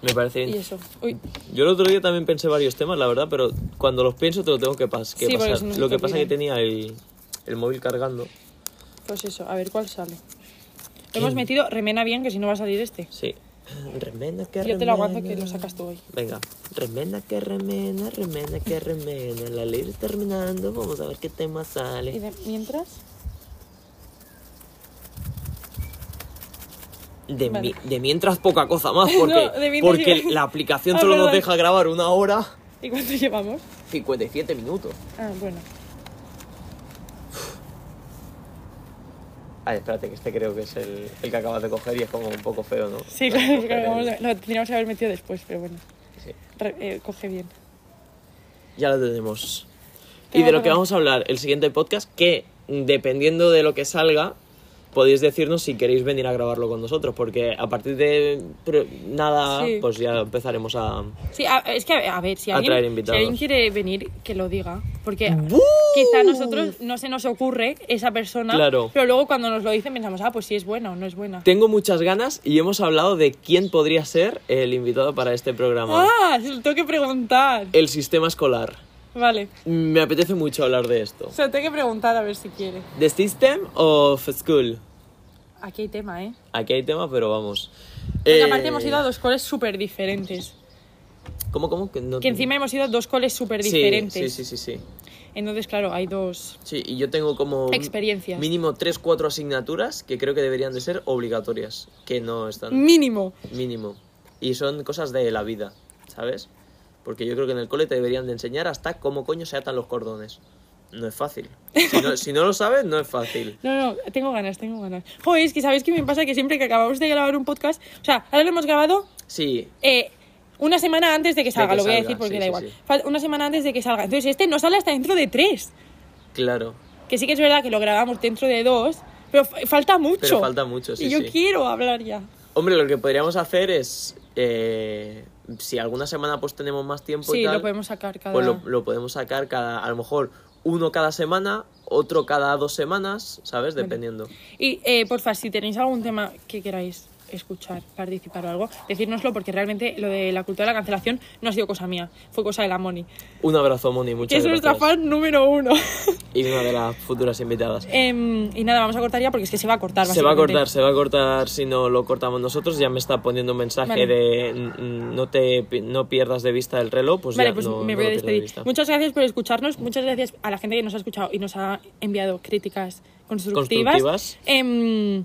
[SPEAKER 1] Me parece
[SPEAKER 2] y
[SPEAKER 1] bien.
[SPEAKER 2] eso. Uy,
[SPEAKER 1] Yo el otro día también pensé varios temas, la verdad, pero cuando los pienso te lo tengo que, pas- que
[SPEAKER 2] Sí,
[SPEAKER 1] pasar.
[SPEAKER 2] no
[SPEAKER 1] Lo que pasa es que tenía el, el móvil cargando.
[SPEAKER 2] pues eso, a ver cuál sale. Lo hemos metido, remena bien, que si no va a salir este.
[SPEAKER 1] Sí. Remena que
[SPEAKER 2] Yo te lo aguanto que
[SPEAKER 1] remena.
[SPEAKER 2] lo sacas tú hoy.
[SPEAKER 1] Venga. Remena que remena, remena que remena. La ley está terminando. Vamos a ver qué tema
[SPEAKER 2] Y
[SPEAKER 1] sale.
[SPEAKER 2] de- mientras,
[SPEAKER 1] De,
[SPEAKER 2] Vale.
[SPEAKER 1] mi- de mientras poca cosa más, porque,
[SPEAKER 2] No,
[SPEAKER 1] porque la aplicación
[SPEAKER 2] Ah,
[SPEAKER 1] solo nos deja grabar una hora.
[SPEAKER 2] ¿y cuánto llevamos?
[SPEAKER 1] 57 minutos.
[SPEAKER 2] Ah, bueno.
[SPEAKER 1] Ay, espérate, que este creo que es el, el que acabas de coger y es como un poco feo, ¿no?
[SPEAKER 2] Sí, claro, claro,
[SPEAKER 1] el-
[SPEAKER 2] vamos a- lo tendríamos que haber metido después, pero bueno.
[SPEAKER 1] sí.
[SPEAKER 2] Re- eh, coge bien.
[SPEAKER 1] Ya lo tenemos.
[SPEAKER 2] ¿Qué
[SPEAKER 1] Y de lo que vamos a hablar el siguiente podcast, que dependiendo de lo que salga, podéis decirnos si queréis venir a grabarlo con nosotros, porque a partir de nada,
[SPEAKER 2] Sí.
[SPEAKER 1] pues ya empezaremos a...
[SPEAKER 2] Sí, a- es que a, a ver, si alguien,
[SPEAKER 1] traer
[SPEAKER 2] si alguien quiere venir, que lo diga. Porque
[SPEAKER 1] ¡Bú!
[SPEAKER 2] quizá a nosotros no se nos ocurre esa persona,
[SPEAKER 1] Claro.
[SPEAKER 2] pero luego cuando nos lo dicen pensamos, ah, pues sí es buena o no es buena.
[SPEAKER 1] Tengo muchas ganas y hemos hablado de quién podría ser el invitado para este programa.
[SPEAKER 2] Ah, se lo tengo que preguntar.
[SPEAKER 1] El sistema escolar.
[SPEAKER 2] Vale.
[SPEAKER 1] Me apetece mucho hablar de esto.
[SPEAKER 2] Se lo tengo que preguntar a ver si quiere.
[SPEAKER 1] ¿The System of School?
[SPEAKER 2] Aquí hay tema, ¿eh?
[SPEAKER 1] Aquí hay tema, pero vamos.
[SPEAKER 2] Porque
[SPEAKER 1] Eh,
[SPEAKER 2] aparte hemos ido a dos coles súper diferentes.
[SPEAKER 1] ¿Cómo, cómo? Que, no-
[SPEAKER 2] Que encima hemos ido a dos coles súper
[SPEAKER 1] Sí,
[SPEAKER 2] diferentes.
[SPEAKER 1] Sí, sí, sí, sí.
[SPEAKER 2] Entonces, claro, hay dos
[SPEAKER 1] Sí, y yo tengo como
[SPEAKER 2] experiencias.
[SPEAKER 1] mínimo 3, 4 asignaturas que creo que deberían de ser obligatorias, que no están
[SPEAKER 2] Mínimo.
[SPEAKER 1] mínimo. Y son cosas de la vida, ¿sabes? Porque yo creo que en el cole te deberían de enseñar hasta cómo coño se atan los cordones. No es fácil. Si no, si no lo sabes, no es fácil.
[SPEAKER 2] No, no, tengo ganas, tengo ganas. Joder, es que sabéis qué me pasa que siempre que acabamos de grabar un podcast, o sea, ahora lo hemos grabado
[SPEAKER 1] Sí,
[SPEAKER 2] eh, una semana antes de que salga,
[SPEAKER 1] que
[SPEAKER 2] lo voy a decir porque
[SPEAKER 1] sí,
[SPEAKER 2] da igual.
[SPEAKER 1] sí.
[SPEAKER 2] Una semana antes de que salga. Entonces, este no sale hasta dentro de tres.
[SPEAKER 1] claro.
[SPEAKER 2] Que sí que es verdad que lo grabamos dentro de dos, pero fa- falta mucho.
[SPEAKER 1] Pero falta mucho, sí,
[SPEAKER 2] Y yo
[SPEAKER 1] sí.
[SPEAKER 2] quiero hablar ya.
[SPEAKER 1] Hombre, lo que podríamos hacer es. eh, si alguna semana pues tenemos más tiempo y
[SPEAKER 2] Sí,
[SPEAKER 1] tal,
[SPEAKER 2] lo podemos sacar cada.
[SPEAKER 1] pues lo, lo podemos sacar cada. A lo mejor uno cada semana, otro cada dos semanas, ¿sabes? Dependiendo.
[SPEAKER 2] Y eh, porfa, si tenéis algún tema que queráis escuchar, participar o algo, decírnoslo porque realmente lo de la cultura de la cancelación no ha sido cosa mía, fue cosa de la Moni.
[SPEAKER 1] Un abrazo, Moni, muchas
[SPEAKER 2] es nuestra
[SPEAKER 1] gracias.
[SPEAKER 2] fan número uno.
[SPEAKER 1] Y una de las futuras invitadas.
[SPEAKER 2] Em, y nada, vamos a cortar ya porque es que se va a cortar.
[SPEAKER 1] Se va a cortar, se va a cortar si no lo cortamos nosotros. Ya me está poniendo un mensaje
[SPEAKER 2] Vale.
[SPEAKER 1] de no te no pierdas de vista el reloj. Pues
[SPEAKER 2] Vale,
[SPEAKER 1] ya
[SPEAKER 2] pues
[SPEAKER 1] no,
[SPEAKER 2] me
[SPEAKER 1] no
[SPEAKER 2] voy a
[SPEAKER 1] de
[SPEAKER 2] despedir. Muchas gracias por escucharnos. Muchas gracias a la gente que nos ha escuchado y nos ha enviado críticas constructivas.
[SPEAKER 1] Constructivas.
[SPEAKER 2] Em,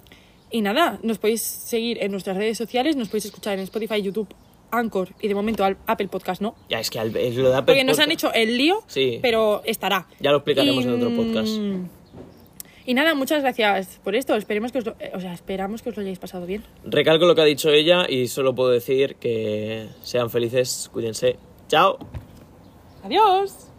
[SPEAKER 2] y nada, nos podéis seguir en nuestras redes sociales, nos podéis escuchar en Spotify, YouTube, Anchor y de momento al Apple Podcast, ¿no?
[SPEAKER 1] Ya es que al- es lo de Apple
[SPEAKER 2] Porque nos han hecho el lío,
[SPEAKER 1] Sí.
[SPEAKER 2] pero estará.
[SPEAKER 1] Ya lo explicaremos
[SPEAKER 2] Y,
[SPEAKER 1] en otro podcast.
[SPEAKER 2] mm, Y nada, muchas gracias por esto. Esperemos que os lo, eh, o sea, esperamos que os lo hayáis pasado bien.
[SPEAKER 1] Recalco lo que ha dicho ella y solo puedo decir que sean felices, cuídense. Chao.
[SPEAKER 2] Adiós.